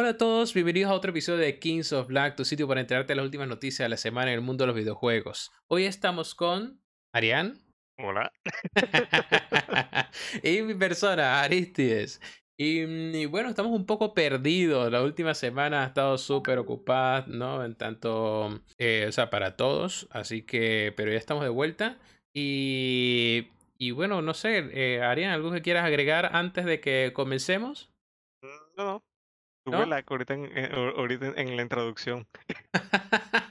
Hola a todos, bienvenidos a otro episodio de Kings of Black, tu sitio para enterarte de las últimas noticias de la semana en el mundo de los videojuegos. Hoy estamos con Arián Hola. y mi persona, Aristides. Y, mm, y bueno, estamos un poco perdidos. La última semana ha estado súper ocupada, ¿no? En tanto, eh, o sea, para todos. Así que, pero ya estamos de vuelta. Y, y bueno, no sé, eh, Arián, ¿algo que quieras agregar antes de que comencemos? No, no. ¿No? Tuve ahorita en, eh, ahorita en la introducción.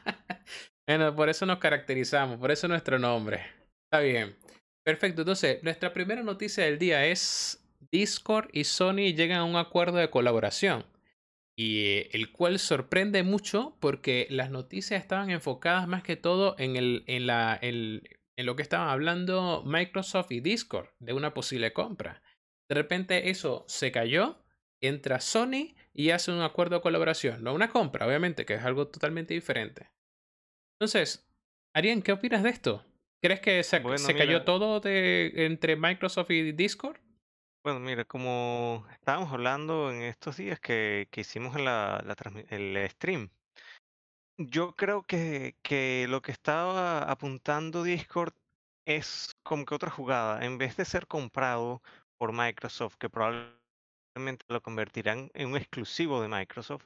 Bueno, por eso nos caracterizamos, por eso nuestro nombre. Está bien. Perfecto. Entonces, nuestra primera noticia del día es Discord y Sony llegan a un acuerdo de colaboración. Y eh, el cual sorprende mucho porque las noticias estaban enfocadas más que todo en, el, en, la, el- en lo que estaban hablando Microsoft y Discord de una posible compra. De repente eso se cayó, entra Sony y hace un acuerdo de colaboración. No una compra, obviamente, que es algo totalmente diferente. Entonces, Arián, ¿qué opinas de esto? ¿Crees que se, Bueno, se cayó todo de, entre Microsoft y Discord? bueno, mira, como estábamos hablando en estos días que, que hicimos la, la el stream, yo creo que, que lo que estaba apuntando Discord es como que otra jugada. En vez de ser comprado por Microsoft, que probablemente lo convertirán en un exclusivo de Microsoft,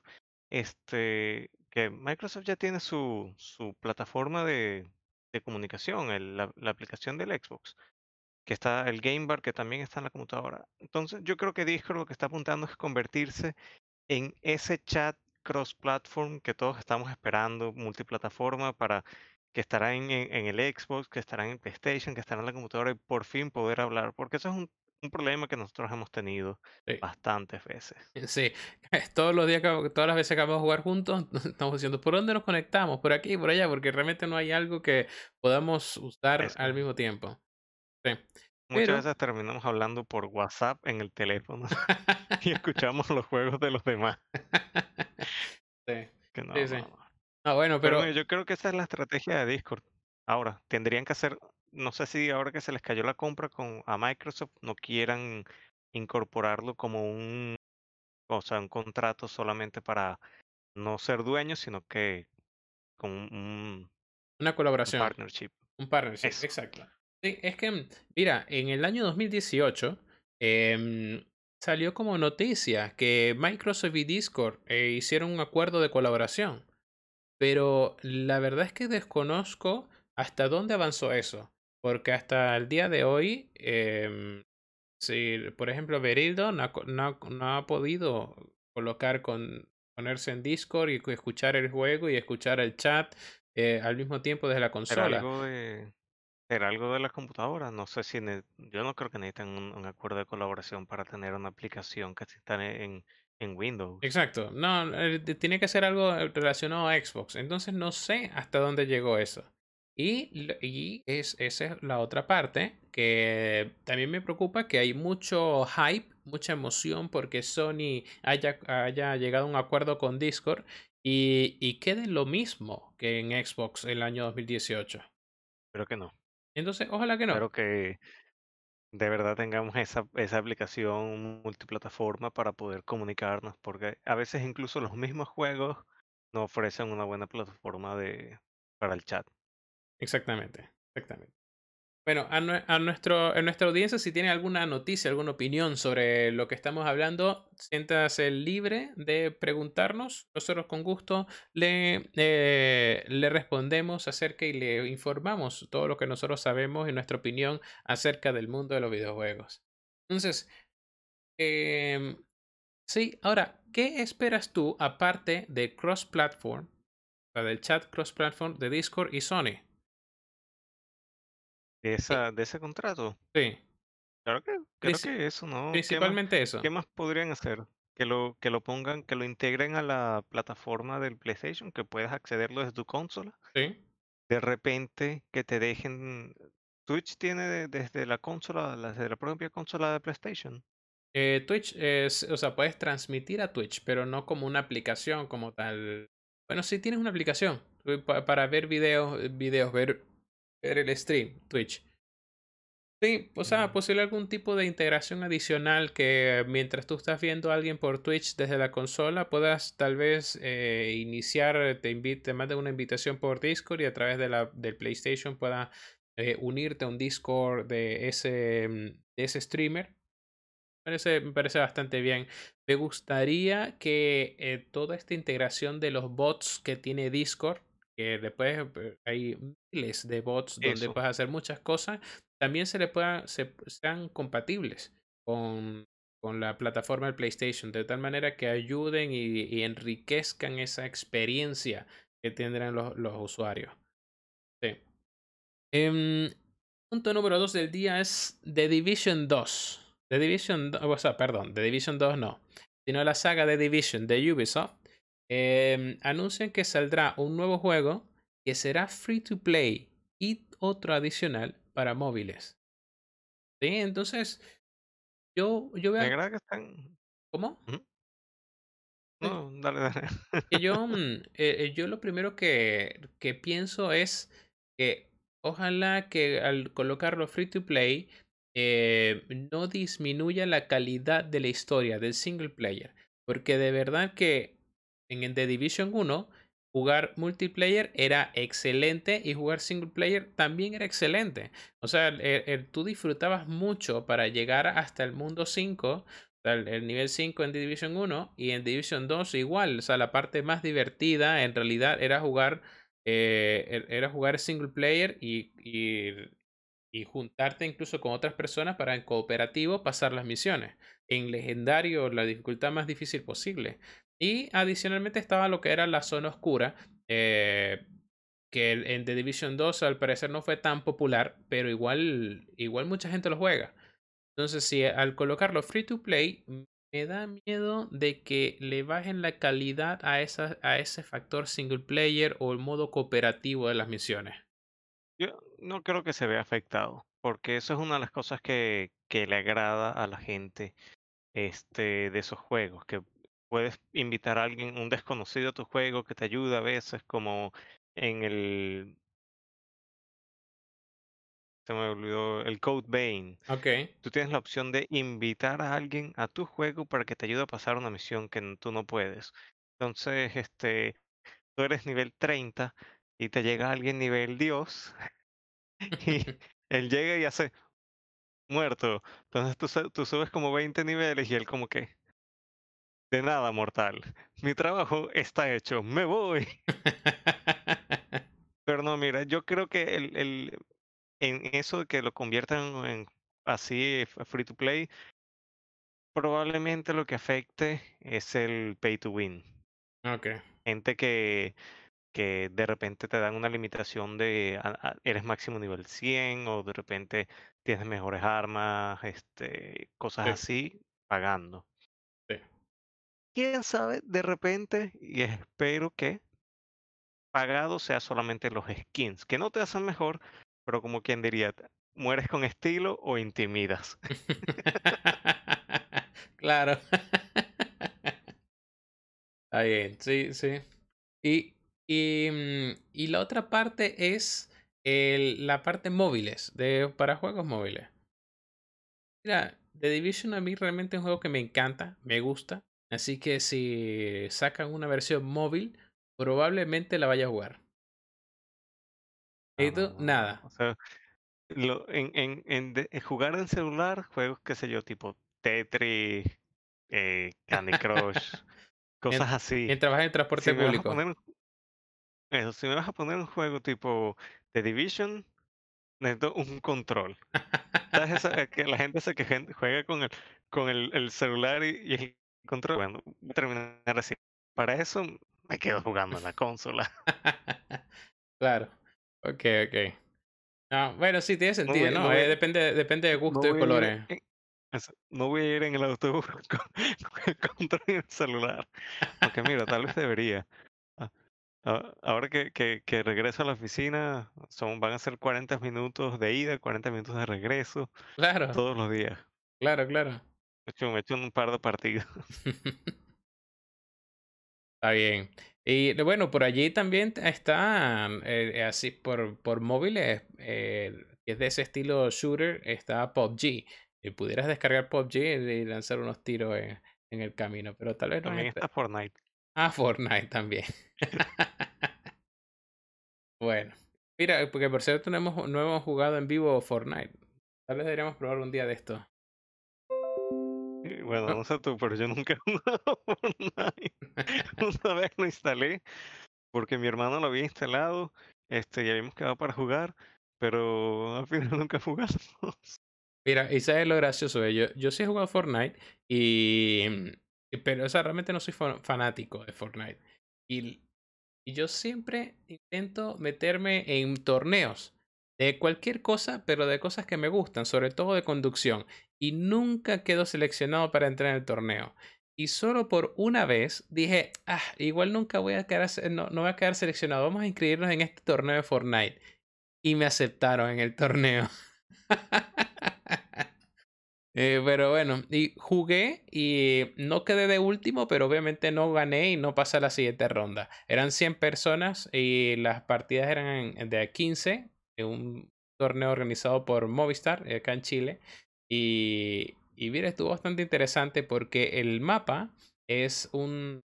este, que Microsoft ya tiene su, su plataforma de, de comunicación, el- la, aplicación del Xbox, que está el Game Bar, que también está en la computadora. Entonces, yo creo que Discord lo que está apuntando es convertirse en ese chat cross-platform que todos estamos esperando, multiplataforma, para que estará en, en- en el Xbox, que estará en el PlayStation, que estará en la computadora y por fin poder hablar, porque eso es un, un problema que nosotros hemos tenido Sí. bastantes veces. Sí, todos los días, que- todas las veces que vamos a jugar juntos, estamos diciendo, ¿por dónde nos conectamos? ¿Por aquí, por allá? Porque realmente no hay algo que podamos usar Eso. al mismo tiempo. Sí. Muchas Pero, veces terminamos hablando por WhatsApp en el teléfono y escuchamos los juegos de los demás. sí, Que no, sí, sí. no, no. Ah, bueno, Pero yo creo que esa es la estrategia de Discord. Ahora, tendrían que hacer, no sé si ahora que se les cayó la compra con a Microsoft, no quieran incorporarlo como un, o sea, un contrato solamente para no ser dueños, sino que con un, un una colaboración. partnership. Un partnership, Eso. exacto. Sí, es que, mira, en el año 2018 em, salió como noticia que Microsoft y Discord eh, hicieron un acuerdo de colaboración, pero la verdad es que desconozco hasta dónde avanzó eso, porque hasta el día de hoy, em, si, por ejemplo, Berildo no no no ha podido colocar con ponerse en Discord y escuchar el juego y escuchar el chat eh, al mismo tiempo desde la Será consola. algo de, será algo de las computadoras. No sé si, yo no creo que necesiten un, un acuerdo de colaboración para tener una aplicación que está en, en Windows. Exacto. No, eh, tiene que ser algo eh, relacionado a Xbox. Entonces no sé hasta dónde llegó eso. Y, y es, esa es la otra parte que también me preocupa que hay mucho hype, mucha emoción porque Sony haya, haya llegado a un acuerdo con Discord y, y quede lo mismo que en Xbox el año 2018. Espero que no. Entonces, ojalá que no. Espero que de verdad tengamos esa, esa aplicación multiplataforma para poder comunicarnos, porque a veces incluso los mismos juegos no ofrecen una buena plataforma de, para el chat. Exactamente, exactamente. Bueno, a, nue- a nuestro, a nuestra audiencia, si tiene alguna noticia, alguna opinión sobre lo que estamos hablando, siéntase libre de preguntarnos. Nosotros con gusto le, eh, le respondemos acerca y le informamos todo lo que nosotros sabemos y nuestra opinión acerca del mundo de los videojuegos. Entonces, em, sí, ahora, ¿qué esperas tú aparte de cross-platform, o sea, del chat cross-platform de Discord y Sony? De, Eh, esa, de ese contrato, sí. claro que creo que eso, ¿no? ¿Qué más, Principalmente eso. qué más podrían hacer? Que lo, que lo pongan, que lo integren a la plataforma del PlayStation, que puedas accederlo desde tu consola. Sí. De repente que te dejen. Twitch tiene de- desde la consola, la- desde la propia consola de PlayStation. Eh, Twitch es, o sea, puedes transmitir a Twitch, pero no como una aplicación como tal. Bueno, sí tienes una aplicación eh, pa- para ver videos, videos, ver, ver el stream, Twitch. Sí, o sea, posible algún tipo de integración adicional que mientras tú estás viendo a alguien por Twitch desde la consola, puedas tal vez eh, iniciar, te invite, te mande una invitación por Discord y a través de la, del PlayStation pueda eh, unirte a un Discord de ese, mm, de ese streamer. Me parece, me parece bastante bien. Me gustaría que eh, toda esta integración de los bots que tiene Discord, que después hay miles de bots donde puedes hacer muchas cosas, también se le puedan, se, sean compatibles con, con la plataforma del PlayStation, de tal manera que ayuden y, enriquezcan esa experiencia que tendrán los, los usuarios. Sí. Em, punto número 2 del día es The Division 2. The Division 2, o sea, perdón, The Division 2 no, sino la saga The Division de Ubisoft. Em, anuncian que saldrá un nuevo juego que será free to play y otro adicional para móviles. Sí, entonces yo, yo veo... Me que están... ¿Cómo? No, dale, dale. Yo, mm, eh, eh, yo lo primero que, que pienso es que ojalá que al colocarlo free to play eh, no disminuya la calidad de la historia del single player. Porque de verdad que en The Division 1 jugar multiplayer era excelente y jugar single player también era excelente. O sea, tú disfrutabas mucho para llegar hasta el mundo 5, el, nivel 5 en Division 1 y en Division 2 igual. O sea, la parte más divertida en realidad era jugar, eh, e, era jugar single player y, y juntarte incluso con otras personas para en cooperativo pasar las misiones. En legendario, la dificultad más difícil posible. Y adicionalmente estaba lo que era la zona oscura, eh, que en The Division 2 al parecer no fue tan popular, pero igual, igual mucha gente lo juega. Entonces, si al colocarlo free to play, me da miedo de que le bajen la calidad a, esa, a ese factor single player o el modo cooperativo de las misiones. Yo no creo que se vea afectado, porque eso es una de las cosas que, que le agrada a la gente este, de esos juegos, que puedes invitar a alguien, un desconocido a tu juego que te ayuda a veces, como en el. Se me olvidó, el Code Vein. Ok. Tú tienes la opción de invitar a alguien a tu juego para que te ayude a pasar una misión que tú no puedes. Entonces, este, tú eres nivel 30 y te llega alguien nivel Dios y él llega y hace muerto. Entonces tú, tú subes como 20 niveles y él como que, de nada, mortal. Mi trabajo está hecho. Me voy. Pero no, mira, yo creo que el, el, en eso de que lo conviertan en así free to play, probablemente lo que afecte es el pay to win. Okay. Gente que, que de repente te dan una limitación de eres máximo nivel 100 o de repente tienes mejores armas, este, cosas así, pagando quién sabe, de repente, y espero que pagado sea solamente los skins, que no te hacen mejor, pero como quien diría, mueres con estilo o intimidas. claro. Sí, sí. Y, y, mm, y la otra parte es el, la parte móviles, de, para juegos móviles. Mira, The Division a mí realmente es un juego que me encanta, me gusta. Así que si sacan una versión móvil, probablemente la vaya a jugar. ¿Y tú? Nada. O sea, lo, en, en, en, jugar en celular, juegos, qué sé yo, tipo Tetris, eh, Candy Crush, cosas así. En trabajar en transporte público. eso, si me vas a poner un juego tipo The Division, necesito un control. ¿Sabes esa, que la gente se que juega con el, con el, el celular y, y el control. Bueno, voy a terminar así. Para eso me quedo jugando en la consola. claro. Ok, ok. No, bueno, sí, tiene sentido, ¿no? Eh, depende, depende de gusto y colores. no voy a ir en el autobús con, el control y el celular. Aunque mira, tal vez debería. Ah, ahora que, que, que, regreso a la oficina, son, van a ser 40 minutos de ida, 40 minutos de regreso. Claro. Todos los días. Claro, claro. Me he hecho un par de partidos. Está bien. Y bueno, por allí también está, eh, así por, por móviles, eh, que es de ese estilo shooter, está PUBG. Y pudieras descargar PUBG y lanzar unos tiros en, el camino, pero tal vez no. También está Fortnite. Ah, Fortnite también. bueno, mira, porque por cierto no hemos, no hemos jugado en vivo Fortnite. Tal vez deberíamos probar un día de esto. Bueno, no sé tú, pero yo nunca he jugado Fortnite. Una vez lo instalé porque mi hermano lo había instalado este, y habíamos quedado para jugar, pero al final nunca jugamos. Mira, y sabes lo gracioso, yo, yo sí he jugado Fortnite y... Pero, o realmente no soy fanático de Fortnite. Y, y yo siempre intento meterme en torneos de cualquier cosa, pero de cosas que me gustan, sobre todo de conducción. Y nunca quedo seleccionado para entrar en el torneo. Y solo por una vez dije, ah, igual nunca voy a quedar, no, no voy a quedar seleccionado, vamos a inscribirnos en este torneo de Fortnite. Y me aceptaron en el torneo. Eh, pero bueno, y jugué y no quedé de último, pero obviamente no gané y no pasé a la siguiente ronda. Eran 100 personas y las partidas eran de 15, en un torneo organizado por Movistar acá en Chile. Y, y mira, estuvo bastante interesante porque el mapa es un.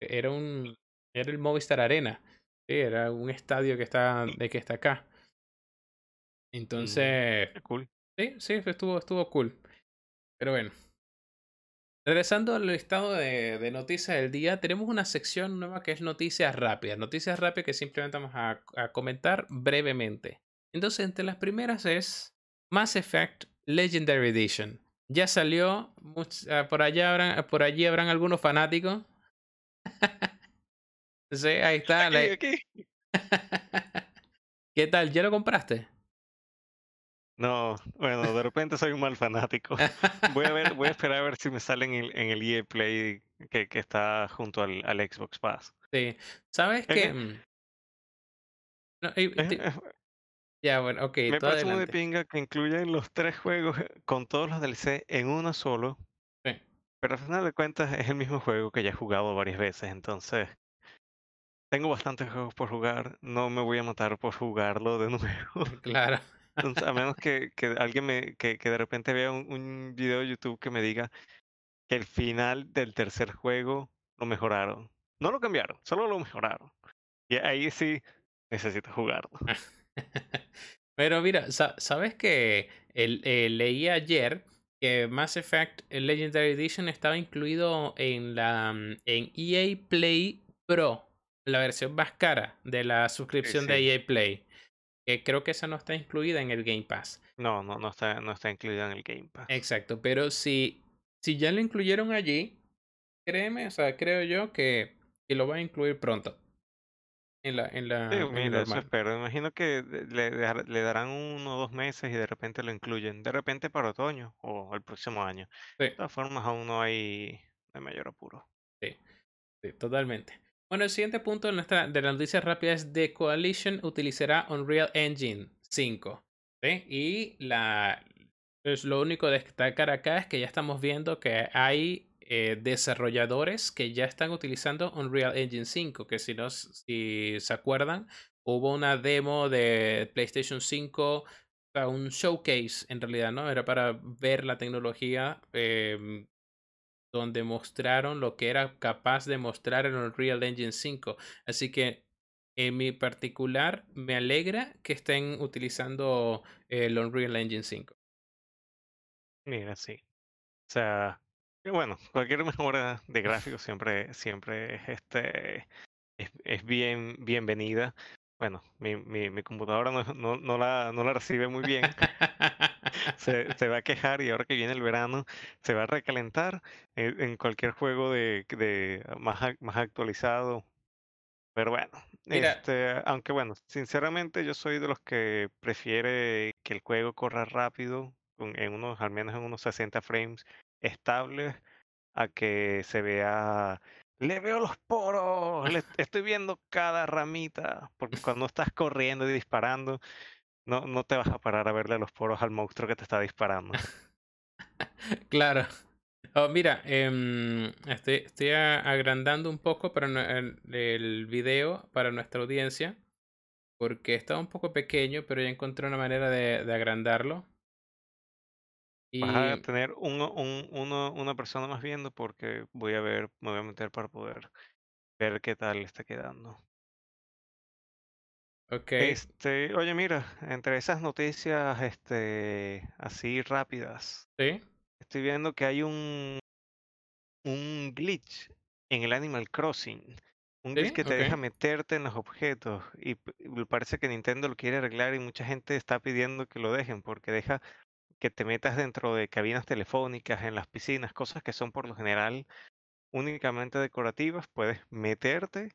Era un. Era el Movistar Arena. Sí, era un estadio que está, de que está acá. Mm, Entonces. cool. Sí, sí, estuvo, estuvo cool. Pero bueno. Regresando al listado de, de, noticias del día, tenemos una sección nueva que es noticias rápidas. Noticias rápidas que simplemente vamos a, a comentar brevemente. Entonces, entre las primeras es Mass Effect Legendary Edition. Ya salió, ah, por, allá habrán, por allí habrán algunos fanáticos. sí, ahí está. ¿Qué tal? ¿Ya lo compraste? No, bueno, de repente soy un mal fanático. Voy a ver, voy a esperar a ver si me sale en el, en el EA Play que, que está junto al, al, Xbox Pass. Sí. ¿Sabes qué? Mm, no, ya, bueno, ok. Me parece muy de pinga que incluyen los tres juegos con todos los DLC en uno solo. Sí. Pero al final de cuentas es el mismo juego que ya he jugado varias veces, entonces tengo bastantes juegos por jugar, no me voy a matar por jugarlo de nuevo. Claro. Entonces, a menos que, que alguien me, que, que, de repente vea un, un video de YouTube que me diga que el final del tercer juego lo mejoraron. No lo cambiaron, solo lo mejoraron. Y ahí sí necesito jugarlo. Pero mira, ¿sabes que eh, leí ayer que Mass Effect Legendary Edition estaba incluido en la mm, en EA Play Pro, la versión más cara de la suscripción de EA Play. Que creo que esa no está incluida en el Game Pass. No, no, no está, no está incluida en el Game Pass. Exacto, pero si, si ya lo incluyeron allí, créeme, o sea, creo yo que, que lo va a incluir pronto en la, en la, mira, eso espero. Imagino que le, le darán uno o dos meses y de repente lo incluyen. De repente para otoño o el próximo año. De todas formas, aún no hay de mayor apuro. Sí, sí, totalmente. Bueno, el siguiente punto de, nuestra, de la noticia rápida es The Coalition utilizará Unreal Engine 5. ¿sí? Y la, pues lo único de destacar acá es que ya estamos viendo que hay eh, desarrolladores que ya están utilizando Unreal Engine 5, que si, no, si se acuerdan, hubo una demo de PlayStation 5, un showcase en realidad, ¿no? Era para ver la tecnología em, donde mostraron lo que era capaz de mostrar el Unreal Engine 5. Así que en mi particular me alegra que estén utilizando el Unreal Engine 5. Mira, sí. O sea, bueno, cualquier mejora de gráficos siempre, siempre es, este, es, es bien bienvenida. Bueno, mi, mi, mi computadora no, no, no, la, no la recibe muy bien. se, se va a quejar y ahora que viene el verano se va a recalentar en, en cualquier juego de, de más, más actualizado. Pero bueno, este, aunque bueno, sinceramente yo soy de los que prefiere que el juego corra rápido, en unos, al menos en unos 60 frames estable a que se vea, le veo los poros, le estoy viendo cada ramita, porque cuando estás corriendo y disparando, no, no te vas a parar a verle los poros al monstruo que te está disparando. claro. Oh, mira, eh, estoy, estoy agrandando un poco para el, el video para nuestra audiencia. porque estaba un poco pequeño, pero ya encontré una manera de, de agrandarlo. Vas a Y, tener uno, un, uno, una persona más viendo porque voy a ver, me voy a meter para poder ver qué tal está quedando. ok, Este, oye, mira, entre esas noticias, este, así rápidas, sí, estoy viendo que hay un, un glitch en el Animal Crossing. Un glitch sí, que te deja meterte en los objetos y y parece que Nintendo lo quiere arreglar y mucha gente está pidiendo que lo dejen porque deja que te metas dentro de cabinas telefónicas, en las piscinas, cosas que son por lo general únicamente decorativas, puedes meterte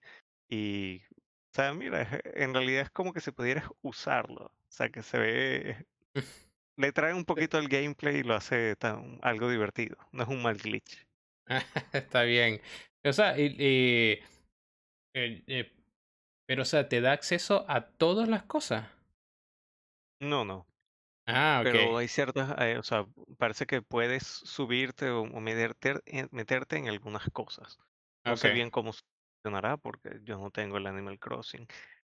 y, o sea, mira, es- en realidad es como que si pudieras usarlo, o sea, que se ve, le trae un poquito el gameplay y lo hace tan, algo divertido, no es un mal glitch. está bien. O sea, y, y, eh, eh, pero o sea, te da acceso a todas las cosas. No, no, Ah, ok, pero hay ciertas, eh, o sea, parece que puedes subirte o, o meterte, en- meterte en algunas cosas. No sé bien cómo funcionará porque yo no tengo el Animal Crossing.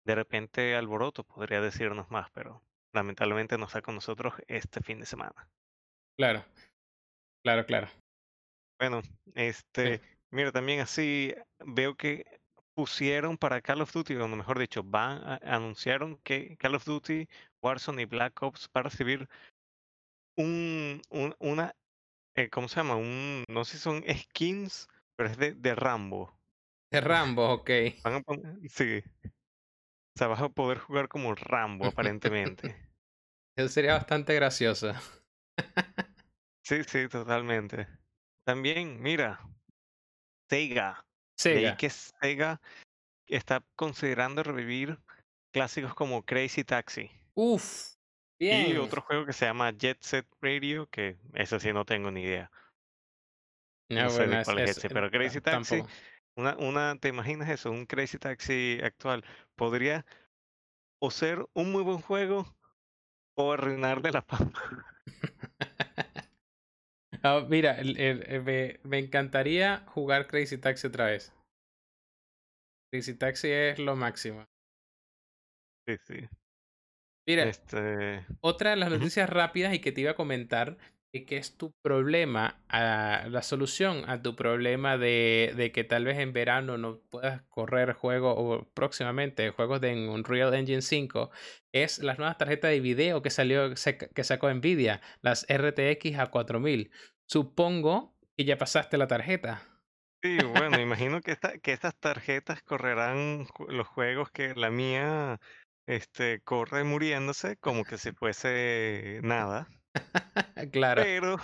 De repente Alboroto podría decirnos más, pero lamentablemente no está con nosotros este fin de semana. claro, claro, claro. Bueno, Sí. este, mira, también así veo que pusieron para Call of Duty, o mejor dicho, van anunciaron que Call of Duty, Warzone y Black Ops van a recibir un, un- una, eh, ¿cómo se llama? Un, no sé si son skins, pero es de, de Rambo. De Rambo, ok. Van a poner, sí, o sea, vas a poder jugar como Rambo aparentemente. Eso sería bastante gracioso. Sí, sí, totalmente. También, mira, Sega. Sega. que Sega está considerando revivir clásicos como Crazy Taxi Uf, y bien. otro juego que se llama Jet Set Radio, que ese sí no tengo ni idea. No, No sé bueno, cuál es es, ese, eh, pero Crazy ta- Taxi, una, una, ¿te imaginas eso? Un Crazy Taxi actual podría o ser un muy buen juego o arruinarle la fama. Ah, mira, el- el- el- me, me encantaría jugar Crazy Taxi otra vez. Crazy Taxi es lo máximo. Sí, sí. Mira, Este, otra de las noticias rápidas y que te iba a comentar y que es tu problema, a, la solución a tu problema de, de que tal vez en verano no puedas correr juegos o próximamente juegos de Unreal Engine 5 es las nuevas tarjetas de video que salió que sacó Nvidia, las RTX A4000. Supongo que ya pasaste la tarjeta. Sí, bueno, imagino que, esta, que estas tarjetas correrán los juegos que la mía este, corre muriéndose como que si fuese nada. Claro, Pero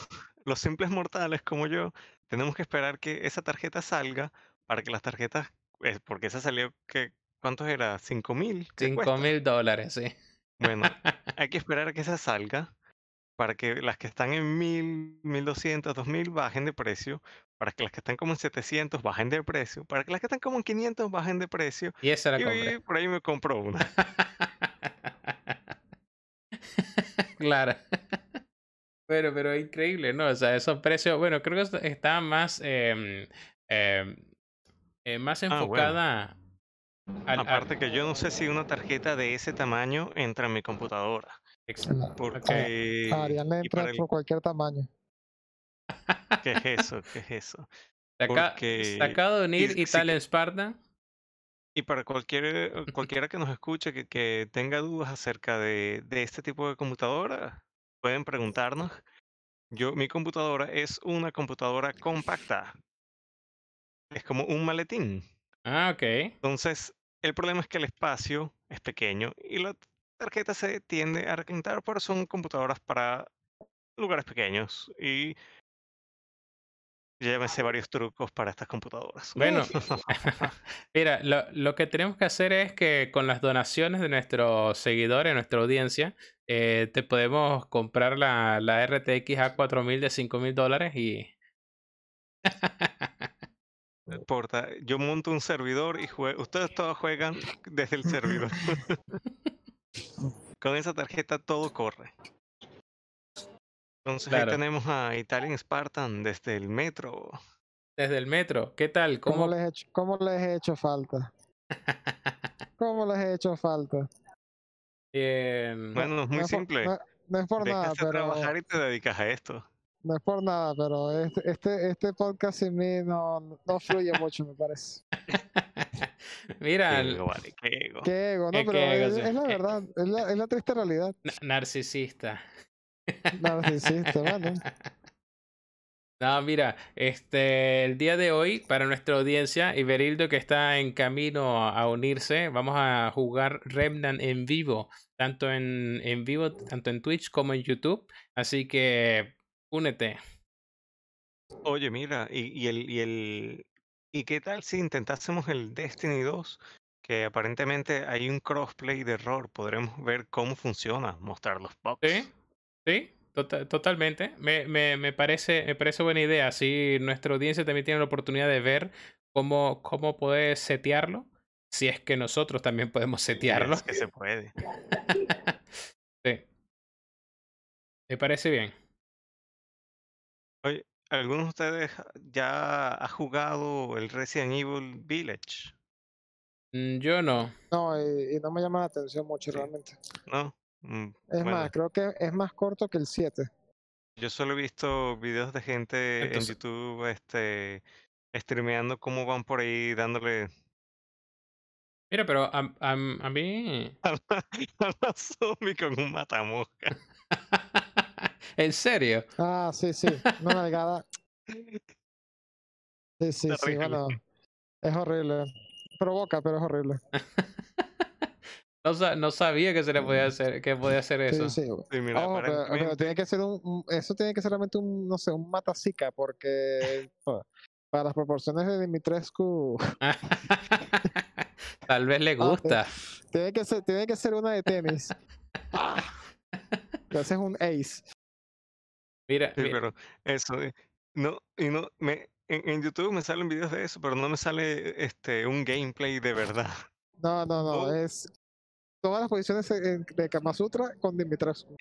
los simples mortales como yo tenemos que esperar que esa tarjeta salga para que las tarjetas, eh, porque esa salió, que, ¿cuántos era? ¿Cinco mil? ¿Qué cinco mil dólares, sí. Bueno, hay que esperar a que esa salga para que las que están en mil, mil doscientos, dos mil bajen de precio, para que las que están como en 700 bajen de precio, para que las que están como en 500 bajen de precio, Y esa la y compré. por ahí me compro una. Claro. Pero, pero increíble, ¿no? O sea, esos precios, bueno, creo que est- está más, em, em, eh, más Ah, bueno, enfocada al, al- aparte que yo no sé si una tarjeta de ese tamaño entra en mi computadora, ex- No, a, porque... a Ariane entra el... por cualquier tamaño. ¿Qué es eso? ¿Qué es eso? Porque... se acaba de Y, unir si Italian que- Spartan. y para cualquier, cualquiera que nos escuche que, que tenga dudas acerca de, de este tipo de computadora, pueden preguntarnos. Yo, mi computadora es una computadora compacta. Es como un maletín. Ah, ok. Entonces, el problema es que el espacio es pequeño y la tarjeta se tiende a requintar, pero son computadoras para lugares pequeños. Y ya me sé varios trucos para estas computadoras. Bueno, mira, lo, lo que tenemos que hacer es que con las donaciones de nuestros seguidores, nuestra audiencia, eh, te podemos comprar la, la RTX A4000 de 5000 dólares y... No importa, yo monto un servidor y jue- ustedes todos juegan desde el servidor. Con esa tarjeta todo corre. Entonces ahí tenemos a Italian Spartan desde el metro. Desde el metro, ¿qué tal? ¿Cómo ¿Cómo? les, he hecho, ¿Cómo les he hecho falta? ¿Cómo les he hecho falta? Em, Bueno, es muy no, es por, simple. no- no es por nada, Dejas de pero trabajar y te dedicas a esto. no es por nada, pero este, este, este podcast sin mí no, no fluye mucho, me parece. Mira, Qué el- ego, vale, qué ego. Qué ego, ¿no? Pero ego, es, es la Eh. verdad, es la, es la triste realidad. Narcisista, bueno. No, mira, este, el día de hoy, para nuestra audiencia, Iberildo que está en camino a unirse, vamos a jugar Remnant en vivo, tanto en, en vivo, tanto en Twitch como en YouTube. Así que únete. Oye, mira, y, y el, y el, ¿y qué tal si intentásemos el Destiny 2? Que aparentemente hay un crossplay de error. Podremos ver cómo funciona, mostrar los bugs. Sí, sí, tota- totalmente. Me, me, me parece, me parece buena idea. Así nuestra audiencia también tiene la oportunidad de ver cómo, cómo poder setearlo. Si es que nosotros también podemos Si setearlo. es que se puede. Sí. Me parece bien. Oye, ¿algunos de ustedes ya ha jugado el Resident Evil Village? Mm, Yo no. No, y, y no me llama la atención mucho Sí. realmente. ¿No? Mm, Es bueno, más, creo que es más corto que el 7. yo solo he visto videos de gente Entonces- en YouTube este, streameando cómo van por ahí dándole Mira, pero a, a- a mí. a la, a la zombie con un matamosca. ¿En serio? Ah, sí, sí, una nalgada. Sí, sí, sí, Terrible. bueno, es horrible. Provoca, pero es horrible. No, sa- no sabía que se le podía hacer, que podía hacer eso. Sí, sí. Sí, mira, Ojo, pero, pero aparentemente- tiene que ser un, un- eso tiene que ser realmente un, no sé, un matacica, porque pa- para las proporciones de Dimitrescu, Tal vez le Ah, gusta. tiene que ser, tiene que ser una de tenis. Ah. Ese es un ace. Mira, Sí, pero eso, eh, no, y no, me, en, en YouTube me salen videos de eso, pero no me sale este un gameplay de verdad. No, no, no, No. es todas las posiciones en- de Kama Sutra con Dimitrescu.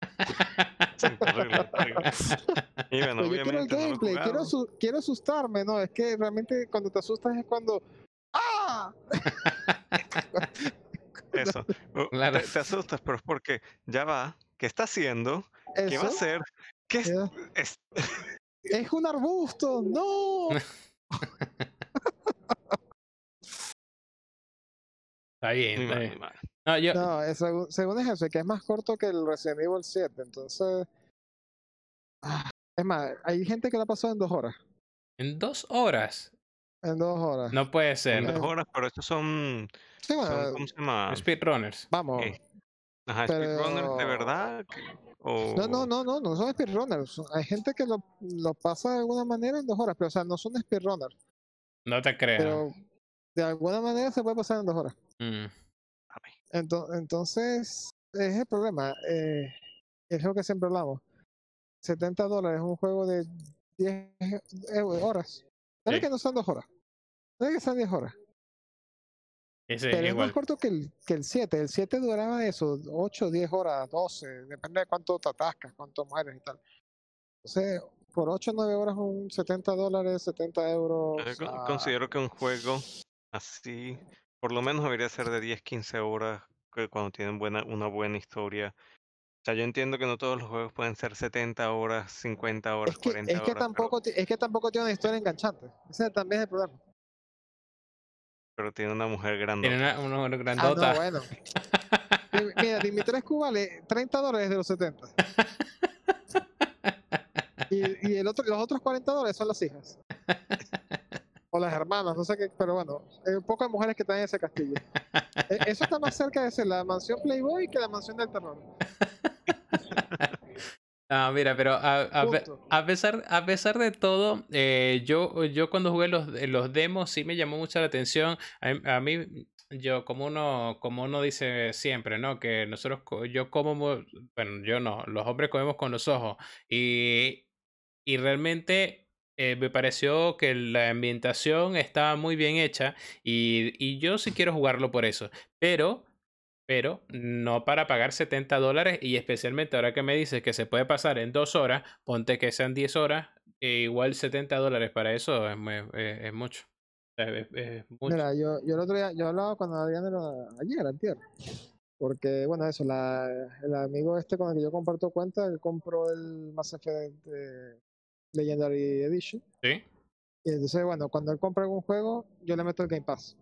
Y bueno, yo quiero el obviamente no gameplay, quiero, su- quiero asustarme, ¿no? Es que realmente cuando te asustas es cuando. ¡Ah! Eso. o- Claro. Te, te asustas, pero es porque ya va, ¿qué está haciendo? ¿Qué va a Eso hacer? ¿Qué es, es- es un arbusto, no. Está bien, está mal. No, yo, No, es según, según es eso, que es más corto que el Resident Evil 7. Entonces. ah, Es más, hay gente que lo ha pasado en dos horas. en dos horas. En dos horas. No puede En ser. dos horas, pero estos son, Sí, bueno, son ¿cómo se llama? Speedrunners. vamos. eh, Ajá, speedrunners de verdad. O... No, no, no, no, no son speedrunners. Hay gente que lo, lo pasa de alguna manera en dos horas, pero o sea, no son speedrunners. No te creo. Pero de alguna manera se puede pasar en dos horas. Mm. Ento- Entonces, es el problema. eh, es lo que siempre hablamos. 70 dólares un juego de 10 e- horas. Dale Sí. que no sean dos horas. Dale que sean 10 horas. Ese, Pero es igual. más corto que el, que el 7. El 7 duraba eso, 8, 10 horas, 12. Depende de cuánto te atascas, cuánto mueres y tal. Entonces, por 8 o 9 horas, un 70 dólares, 70 euros. Yo con- ah, considero que un juego así, por lo menos debería ser de 10, 15 horas, que cuando tienen buena, una buena historia. O sea, yo entiendo que no todos los juegos pueden ser 70 horas, 50 horas, es que, 40 es que horas. tampoco es que tampoco tiene una historia enganchante. Ese también es el problema. Pero, tiene una mujer Tiene grande. una, una Ah, grandota. no, bueno. Mi- Mira, Dimitrescu vale 30 dólares de los 70. Y, y el otro, los otros 40 dólares son las hijas. O las hermanas, no sé qué, pero bueno, hay pocas mujeres que están en ese castillo. E- Eso está más cerca de ser la mansión Playboy que la mansión del terror. Ah, mira, pero a, a pesar, a pesar de todo, eh, yo, yo cuando jugué los, eh, los demos sí me llamó mucho la atención. A, a mí, yo, como uno, como uno dice siempre, ¿no? Que nosotros, yo como, bueno, yo no, los hombres comemos con los ojos. Y, y realmente eh, me pareció que la ambientación estaba muy bien hecha y, y yo sí quiero jugarlo por eso. Pero pero no para pagar 70 dólares y especialmente ahora que me dices que se puede pasar en dos horas, ponte que sean 10 horas, e igual 70 dólares para eso es, mu- es- es mucho. Mira, yo, yo el otro día, yo hablaba de la- ayer, antier. Porque, bueno, eso, la, el amigo este con el que yo comparto cuenta, él compró el Mass Effect eh, Legendary Edition. Sí. Y entonces, bueno, cuando él compra algún juego, yo le meto el Game Pass.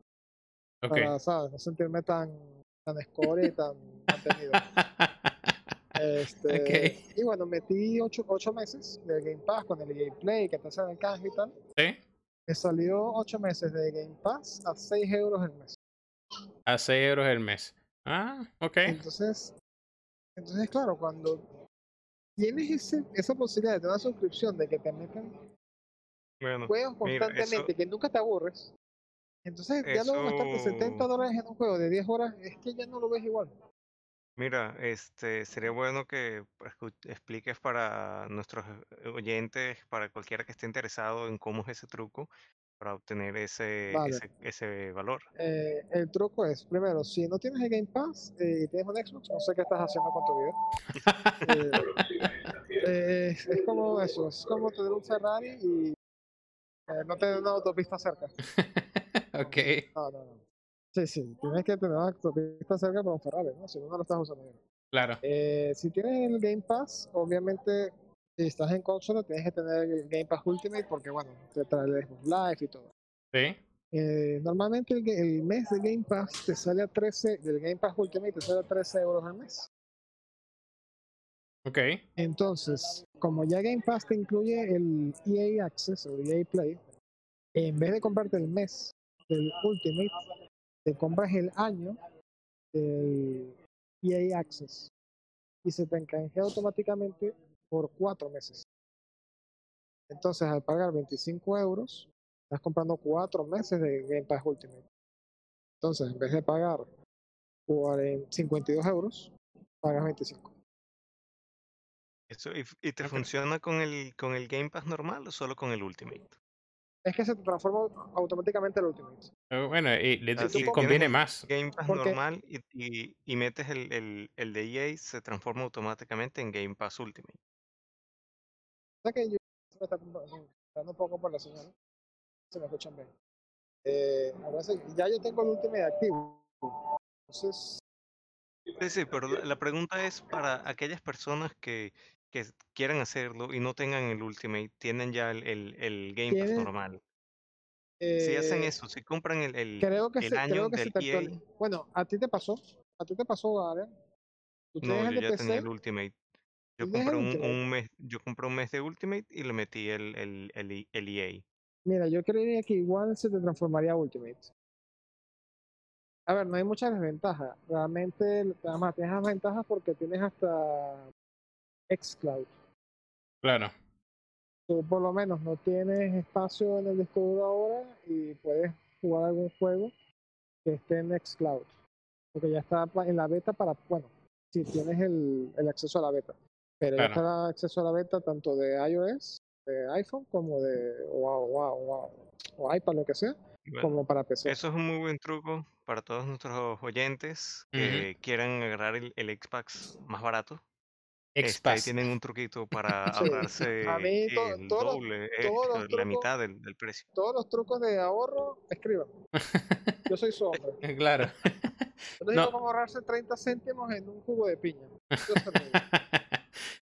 Ok. Para, ¿sabes? No sentirme tan, tan score y tan mantenido. Este. Y bueno, metí ocho, ocho meses de Game Pass con el EA Play, que te hacen el canje y tal. sí. Me salió ocho meses de Game Pass a 6 euros el mes. A 6 euros el mes. Ah, ok. Entonces, entonces claro, cuando tienes ese, esa posibilidad de tener una suscripción de que te meten Bueno, juegos mira, constantemente, eso- que nunca te aburres, entonces ya luego gastarte 70 Eso- dólares en un juego de 10 horas, es que ya no lo ves igual. mira, este sería bueno que expliques para nuestros eh, oyentes, para cualquiera que esté interesado en cómo es ese truco para obtener ese, Vale. ese, ese valor. Eh, el truco es, primero, si no tienes el Game Pass eh, y tienes un Xbox, no sé qué estás haciendo con tu vida. Eh, es, es como eso, es como tener un Ferrari y eh, no tener una autopista cerca. ok. No, no, no. Sí, sí, tienes que tener una autopista cerca para un Ferrari, ¿no? Si no, no lo estás usando bien. Claro. Eh, si tienes el Game Pass, obviamente, si estás en consola, tienes que tener el Game Pass Ultimate porque, bueno, te trae el Xbox Live y todo. Sí. Eh, normalmente el mes de Game Pass te sale a 13, del Game Pass Ultimate te sale a 13 euros al mes. Ok. Entonces, como ya Game Pass te incluye el EA Access o EA Play, en vez de comprarte el mes del Ultimate, te compras el año del EA Access y se te canjea automáticamente por cuatro meses. Entonces, al pagar 25 euros, estás comprando cuatro meses de Game Pass Ultimate. Entonces, en vez de pagar 40 52 euros, pagas 25. Eso, y, f- ¿Y te funciona con el, con el Game Pass normal o solo con el Ultimate? Es que se te transforma automáticamente el Ultimate. Eh, Bueno, y, le- Ah, si y conviene el más. Game Pass normal y, y, y metes el, el, el de EA, se transforma automáticamente en Game Pass Ultimate. Sea que yo me está dando un poco por la señal. Se me escuchan bien. Eh, ahora sí, ya yo tengo el Ultimate activo. Entonces, Sí, sí, pero la, pregunta es para aquellas personas que, que quieran hacerlo y no tengan el Ultimate, tienen ya el, el, el Game Pass Tienen- normal. Si hacen eh, eso, si compran el, el, creo que, el se, año creo que se del te EA. Bueno, a ti te pasó. A ti te pasó. Tú no, yo ya de tenía PC. el Ultimate. Yo ¿Tú tienes el compré un, un mes, yo compré un mes de Ultimate y le metí el, el, el, E- el EA. Mira, yo creería que igual se te transformaría a Ultimate. A ver, no hay muchas desventajas. Realmente, además, tienes las ventajas porque tienes hasta Xcloud. Claro. Tú por lo menos no tienes espacio en el disco duro ahora y puedes jugar algún juego que esté en Xcloud. Porque ya está en la beta para, bueno, si tienes el, el acceso a la beta. Pero ya Claro. está el acceso a la beta tanto de iOS, de iPhone, como de o, o- o- o iPad, lo que sea, Bueno, como para PC. eso es un muy buen truco para todos nuestros oyentes que quieran agarrar el, el Xbox más barato. Este, ahí tienen un truquito para Sí, ahorrarse a mí to- el todos los- doble, todos los eh, la trucos- mitad del, del precio. Todos los trucos de ahorro, escriban. Yo soy su hombre. claro. Yo No. digo cómo ahorrarse 30 céntimos en un jugo de piña. Yo.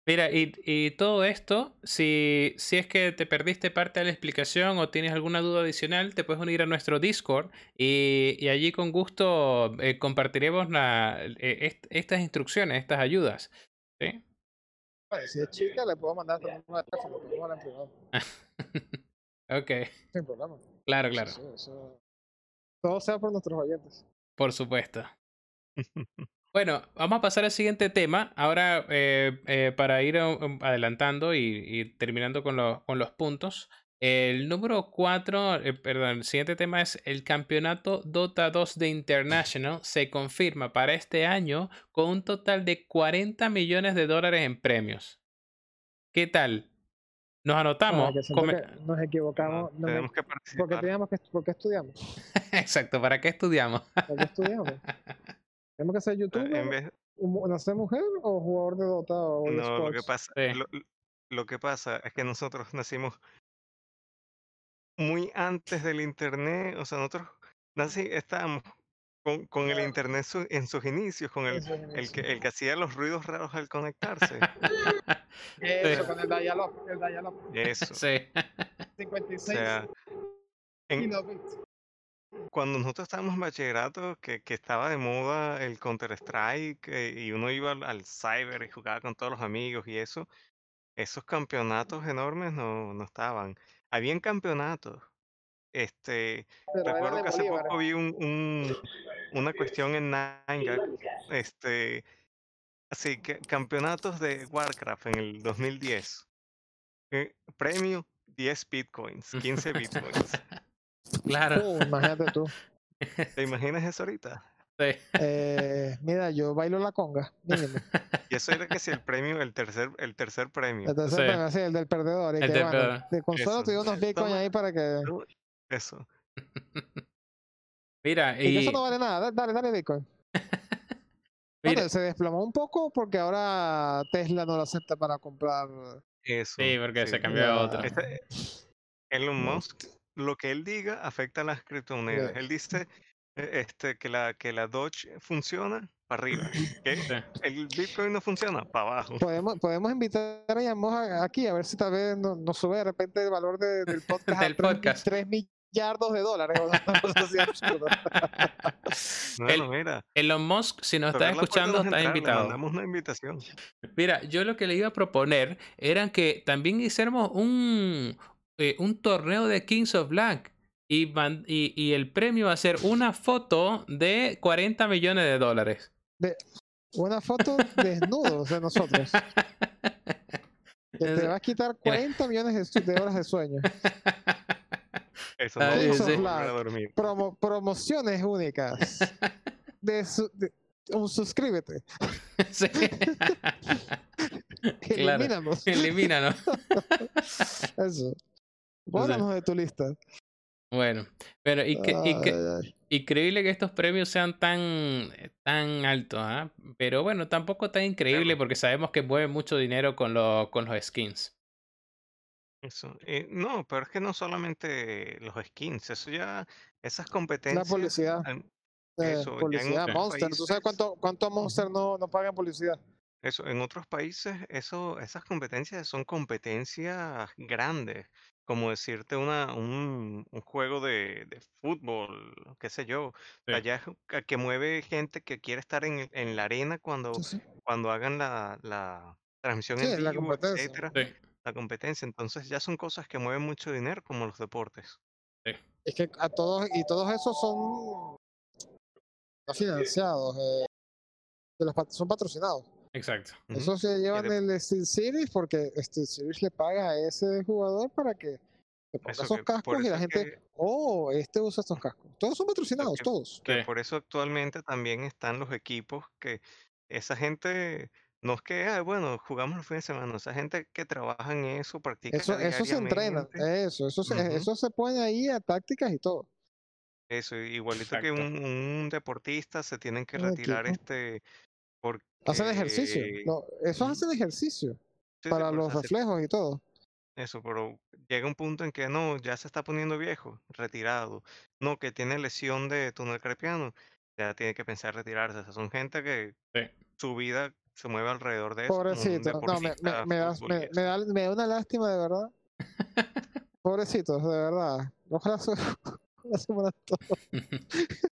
Mira, y, y todo esto, si, si es que te perdiste parte de la explicación o tienes alguna duda adicional, te puedes unir a nuestro Discord y, y allí con gusto eh, compartiremos la- eh, est- estas instrucciones, estas ayudas. ¿sí? Bueno, si es chica, le puedo mandar número de teléfono, pero no en privado. Ok, Sin problema. claro, Sí, claro, sí, eso- Todo sea por nuestros oyentes. por supuesto. Bueno, vamos a pasar al siguiente tema. Ahora, eh, eh, para ir um, adelantando y, y terminando con, los- con los puntos. El número 4, perdón, el siguiente tema es el campeonato Dota 2 de International. Se confirma para este año con un total de 40 millones de dólares en premios. ¿Qué tal? Nos anotamos. Para que que nos equivocamos. no me- Tenemos que porque participar. teníamos que, ¿Por qué estudiamos? Exacto, ¿para qué estudiamos? ¿Por qué estudiamos? ¿Tenemos que ser En youtuber, vez, un- nacer mujer o jugador de Dota o de no, lo que pasa, Sí. lo, lo que pasa es que nosotros nacimos muy antes del internet, o sea, nosotros nací, estábamos con, con el internet su- en sus inicios, con el, que, el que hacía los ruidos raros al conectarse. Eso, con el dial-up, el dial-up. Eso. Sí. O 56 sea, en-. Cuando nosotros estábamos en bachillerato, que, que estaba de moda el Counter-Strike eh, y uno iba al, al cyber y jugaba con todos los amigos y eso, esos campeonatos enormes no, no estaban. Habían campeonatos. Este, Pero recuerdo de que hace poco vi un, un- una cuestión en 9gag, este, así que campeonatos de Warcraft en el 2010. Eh, premio 10 bitcoins, 15 bitcoins. Claro. Uh, imagínate tú. ¿Te imaginas eso ahorita? Sí. Eh, mira, yo bailo la conga, mínimo. Y eso era que si el premio, el tercer, el tercer premio. Entonces, Sí. bueno, sí, el del perdedor. Y El que, del bueno, perdedor. de consuelo Eso. te dio unos bitcoins ahí para que. Eso. Mira, Y y eso no vale nada. da- Dale, dale bitcoin. mira, se desplomó un poco porque ahora Tesla no lo acepta para comprar. Eso. sí, porque sí. se cambió a. Este- Elon. Musk, lo que él diga afecta a las criptomonedas. Ya. Él dice eh, este, que, la, que la Doge funciona para arriba. El Bitcoin no funciona para abajo. Podemos, podemos invitar a Yamos a- aquí a ver si tal vez no- nos sube de repente el valor de- del podcast. Del podcast. 3 millardos de dólares. Bueno, El- mira. Elon Musk, si nos tocar está la puerta escuchando, no es está entrar, le invitado. mandamos una invitación. Mira, yo lo que le iba a proponer era que también hiciéramos un, eh, un torneo de Kings of Black y, man- y, y el premio va a ser una foto de 40 millones de dólares. Una foto desnudos de nosotros. Te va a quitar 40 millones de, horas de sueño. Eso Ah, no nos sí. a dormir. Promo- promociones únicas. De, su- de- un suscríbete. Sí. Claro. Elimínanos. Elimínanos. Eso. Bórranos de tu lista. Bueno, pero y que, y que- Ay, increíble que estos premios sean tan, tan altos, ¿ah? Pero bueno, tampoco tan increíble porque sabemos que mueven mucho dinero con, los con los skins. Eso. Eh, no, pero es que no solamente los skins, eso ya, esas La competencias. publicidad. al- eh, eso, publicidad, otros Monster. ¿Tú sabes países- cuánto, cuánto Monster no, no pagan publicidad? Eso, en otros países, eso, esas competencias son competencias grandes, como decirte una, un, un juego de, de fútbol, qué sé yo. Sí. Allá es que- mueve gente que quiere estar en, en la arena cuando, Sí, sí. cuando hagan la, la transmisión Sí, en la vivo, competencia. etcétera, Sí. la competencia. Entonces ya son cosas que mueven mucho dinero, como los deportes. Es que a todos, y todos esos son financiados, eh, de los pat- son patrocinados. Exacto. Esos se llevan de- el Steel Series porque Steel Series le paga a ese jugador para que se ponga Eso esos que- cascos y eso la gente, que- oh, este usa estos cascos. Todos son patrocinados, que- todos. que Sí. por eso actualmente también están los equipos que esa gente no es que, "Ah, bueno, jugamos los fines de semana, esa gente que trabaja en eso, practica Eso, eso se entrena, eso, eso se, Ujú. eso se pone ahí a tácticas y todo. eso, igualito que Exacto. un, un deportista se tienen que retirar este porque Hacen ejercicio, no, esos hacen ejercicio sí, para los reflejos y todo. Eso, pero llega un punto en que no, ya se está poniendo viejo, retirado. No, que tiene lesión de túnel carpiano, ya tiene que pensar retirarse. O sea, son gente que Sí. su vida se mueve alrededor de eso. Pobrecito, no, me, me, da, me, da, me da una lástima de verdad. Pobrecitos, de verdad. Ojalá su, ojalá se mueran todos.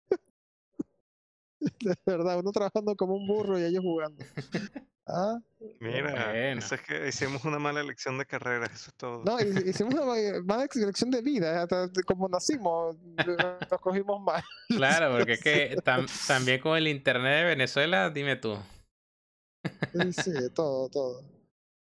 De verdad, uno trabajando como un burro y ellos jugando. Ah, Mira, Bueno. eso es que hicimos una mala elección de carrera, eso es todo. no, hi- hicimos una ma- mala elección de vida, hasta como nacimos, nos cogimos mal. Claro, porque es que tam- también con el internet de Venezuela, dime tú. Sí, sí, todo, todo.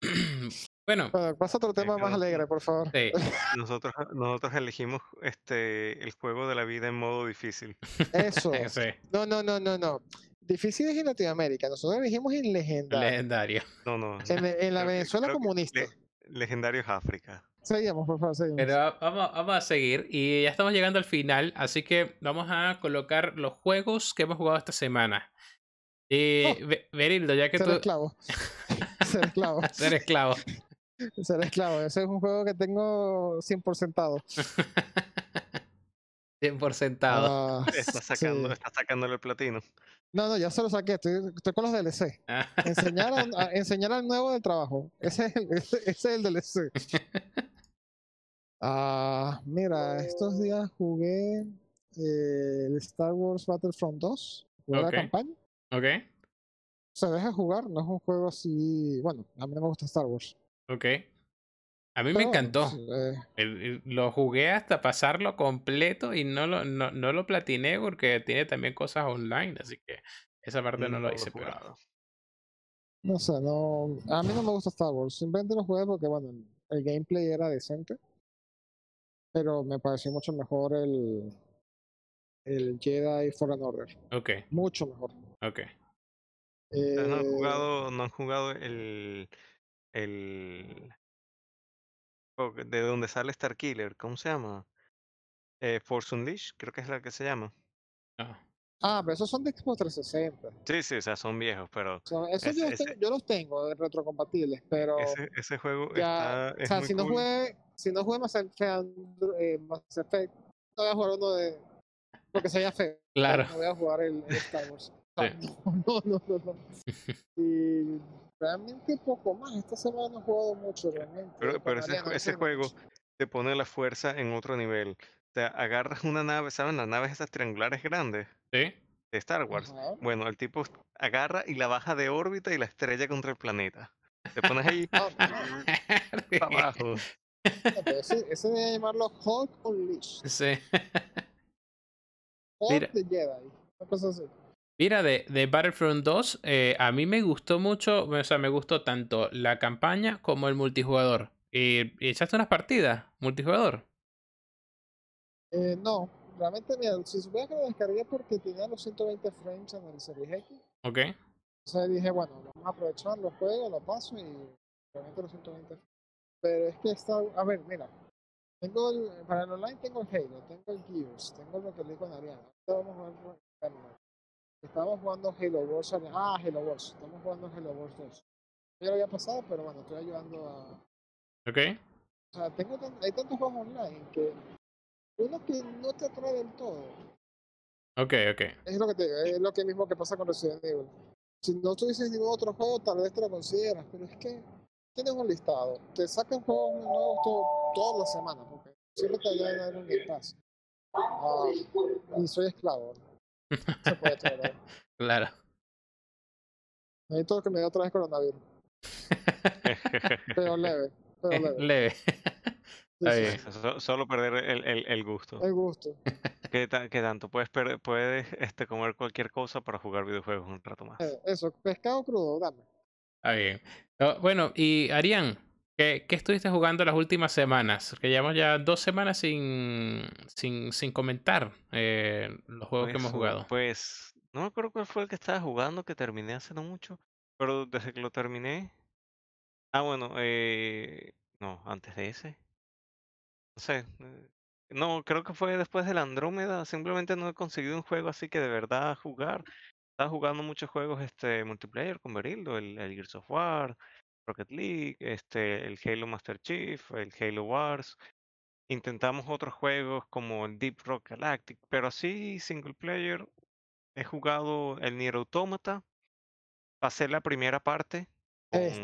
Bueno, Bueno, pasa otro tema más no, alegre, por favor. sí, Nosotros, nosotros elegimos este el juego de la vida en modo difícil. Eso. sí, No, no, no, no, no. Difícil es en Latinoamérica. Nosotros elegimos en legendario. legendario. No, no. En, en la Venezuela comunista. le- legendario es África. Seguimos, por favor, seguimos. Pero va- vamos, vamos a seguir y ya estamos llegando al final, así que vamos a colocar los juegos que hemos jugado esta semana. Y Oh. Be- Berildo, ya que Ser tú esclavo. Ser esclavo. ser esclavo. Ser esclavo. Ese es un juego que tengo 100%. 100 por sentado. Ah, Está sacando, sí. está sacándole el platino. No, no, ya se lo saqué. Estoy, estoy con los DLC. Ah, Enseñar, a- a- enseñar al nuevo del trabajo. Ese es el, ese, ese es el DLC. Ah, mira, estos días jugué eh, el Star Wars Battlefront 2. Jugué la campaña. ok, Se deja jugar, no es un juego así. Bueno, a mí no me gusta Star Wars. Ok. A mí me encantó. eh, El- el- lo jugué hasta pasarlo completo y no lo, no, no lo platiné porque tiene también cosas online, así que esa parte no, lo hice, pero... no sé, no. A mí no me gusta Star Wars. Simplemente lo jugué porque, bueno, el gameplay era decente. Pero me pareció mucho mejor el. El Jedi Fallen Order. Ok, Mucho mejor. ok. Ustedes no han Eh, jugado, no han jugado el, el de donde sale Star Killer, ¿cómo se llama? Eh, Force Unleashed, creo que es la que se llama. No. Ah, pero esos son de Xbox 360. Sí, sí, o sea, son viejos, pero O sea, esos Ese- yo, los ese- tengo, yo los tengo de retrocompatibles, pero ese, ese juego ya, está, o sea, muy si no jugué, si no jugué Mass Effect, eh, Mass Effect, no voy a jugar uno de, porque sería feo. Claro. No voy a jugar el, el Star Wars. Sea, no, no, no, no. Y realmente poco más. Esta semana no he jugado mucho, realmente. Pero, con pero ese, ese juego te pone la fuerza en otro nivel. O sea, agarras una nave, ¿saben? Las naves esas triangulares grandes ¿Sí? de Star Wars. Ajá. Bueno, el tipo agarra y la baja de órbita y la estrella contra el planeta. Te pones ahí Ah, no, para abajo. ese, ese debe llamarlo Hulk Unleashed. sí. Hulk Mira. de Jedi. Una cosa así. Mira, de, de Battlefront 2, eh, a mí me gustó mucho, o sea, me gustó tanto la campaña como el multijugador. ¿Y, y echaste unas partidas multijugador? Eh, no, realmente, mira, si supiera que lo descargué porque tenía los 120 frames en el Series X, ¿Ok? entonces dije, bueno, vamos a aprovechar los juegos, lo paso y realmente los 120 frames. Pero es que está, a ver, mira, tengo el, para el online tengo el Halo, tengo el Gears, tengo lo que leí con Ariana. Ahorita vamos a ver Estamos jugando Halo Wars, Ariana- ah, Halo Wars, estamos jugando Halo Wars 2. Ya lo había pasado, pero bueno, estoy ayudando a, ¿Ok? o sea, tengo tan- hay tantos juegos online que uno que no te atrae del todo. Ok, ok. Es lo que te, es lo que mismo que pasa con Resident Evil. Si no tuvieses ningún otro juego, tal vez te lo consideras, pero es que tienes un listado. Te sacan juegos nuevos todo, todas las semanas, porque siempre te ayudan a dar un Game Pass. Ah, y soy esclavo. Se puede tolerar. Claro. Necesito que me dé otra vez coronavirus. Pero leve, pero leve. Leve. Sí, Está sí, bien. sí. So- Solo perder el, el, el gusto. El gusto. ¿Qué, ta- qué tanto? Puedes, per- puedes este, comer cualquier cosa para jugar videojuegos un rato más. Eh, Eso, pescado crudo, dame. Bien. Oh, bueno, y Arián, ¿qué, qué estuviste jugando las últimas semanas? Que llevamos ya dos semanas sin, sin, sin comentar eh, los juegos que Pues, hemos uh, jugado. Pues no me acuerdo cuál fue el que estaba jugando, que terminé hace no mucho, pero desde que lo terminé. Ah, bueno, eh, no, antes de ese. No sé. eh, No, creo que fue después del Andrómeda. Simplemente no he conseguido un juego así que de verdad jugar. Estaba jugando muchos juegos este multiplayer con Berildo, el, el Gears of War, Rocket League, este, el Halo Master Chief, el Halo Wars. Intentamos otros juegos como el Deep Rock Galactic, pero así single player he jugado el Nier Automata. Pasé la primera parte Es-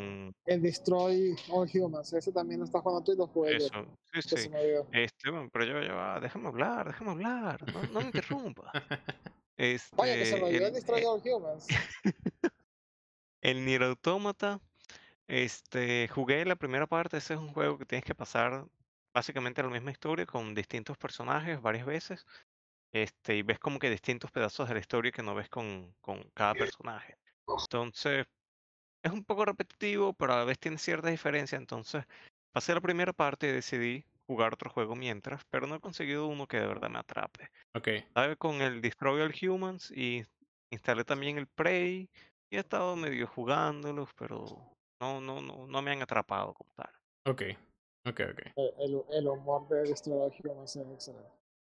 El Destroy All Humans, ese también lo estás jugando tú y lo jugué yo, eso. Sí, sí. Este, bueno, pero yo, yo, ah, déjame hablar, déjame hablar, no, no me interrumpa. Este, Vaya, que se me olvidó el el, Destroy eh, All Humans. el Nier Automata, este, jugué la primera parte, ese es un juego que tienes que pasar básicamente la misma historia con distintos personajes varias veces, este, y ves como que distintos pedazos de la historia que no ves con, con cada personaje. Entonces, es un poco repetitivo, pero a la vez tiene cierta diferencia, entonces pasé la primera parte y decidí jugar otro juego mientras, pero no he conseguido uno que de verdad me atrape. Ok. Estaba con el Destroy All Humans y instalé también el Prey y he estado medio jugándolos, pero no, no, no, no me han atrapado como tal. Ok. Ok, ok. El, el, el humor de Destroy All Humans es excelente.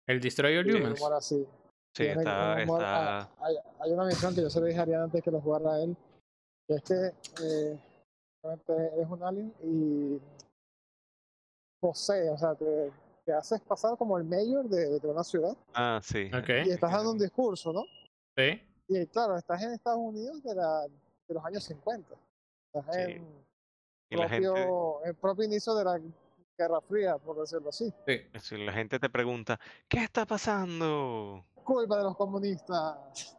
El Destroy All El Humans. humor así. Sí, tiene está, humor- está, ah, hay, hay una misión que yo se le dije a Ariana antes que lo jugara a él, que es que eh, eres un alien y posee, o sea, te, que haces pasar como el mayor de, de una ciudad Ah, sí. Ok. y estás dando un discurso, ¿no? Sí. Y claro, estás en Estados Unidos de, la, de los años 50. Sí. Y la gente, propio, el propio inicio de la Guerra Fría, por decirlo así. Sí. si la gente te pregunta, ¿qué está pasando? Culpa de los comunistas.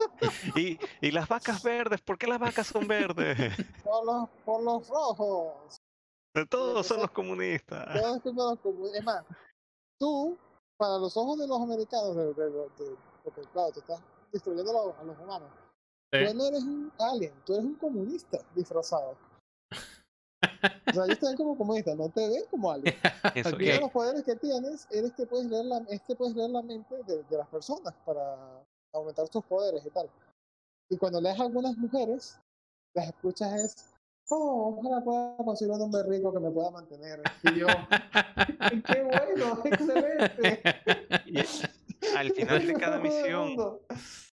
Y, y las vacas verdes, ¿por qué las vacas son verdes? Por los, por los rojos. De todos son los comunistas. Es culpa de los comunistas. Es más, tú, para los ojos de los americanos, de, de- de- porque claro, tú estás destruyendo a los, a los humanos. Sí. Tú no eres un alien, tú eres un comunista disfrazado. O sea, ellos te ven como comunista, no te ven como alien. Eso, uno de los poderes que tienes eres que puedes leer la, es que puedes leer la mente de, de las personas para aumentar tus poderes y tal. Y cuando lees a algunas mujeres, las escuchas es, oh, ojalá pueda conseguir un hombre rico que me pueda mantener. Y yo, qué bueno, excelente. y al final de cada misión.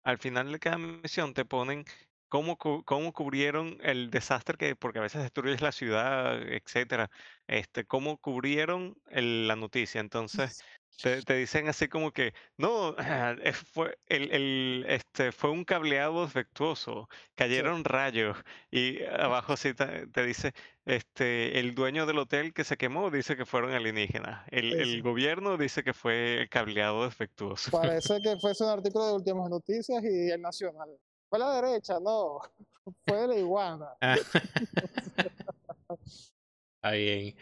Al final de cada misión te ponen cómo, cómo cubrieron el desastre que, porque a veces destruyes la ciudad, etcétera, este, cómo cubrieron el- la noticia. Entonces, te, te dicen así como que, no, eh, fue, el, el, este, fue un cableado defectuoso, cayeron rayos, y abajo sí te, te dice, este, el dueño del hotel que se quemó dice que fueron alienígenas, el, Sí, el sí. gobierno dice que fue el cableado defectuoso. Parece que fuese un artículo de Últimas Noticias y el Nacional. Fue la derecha, no. Fue de la iguana. Ah. Está bien.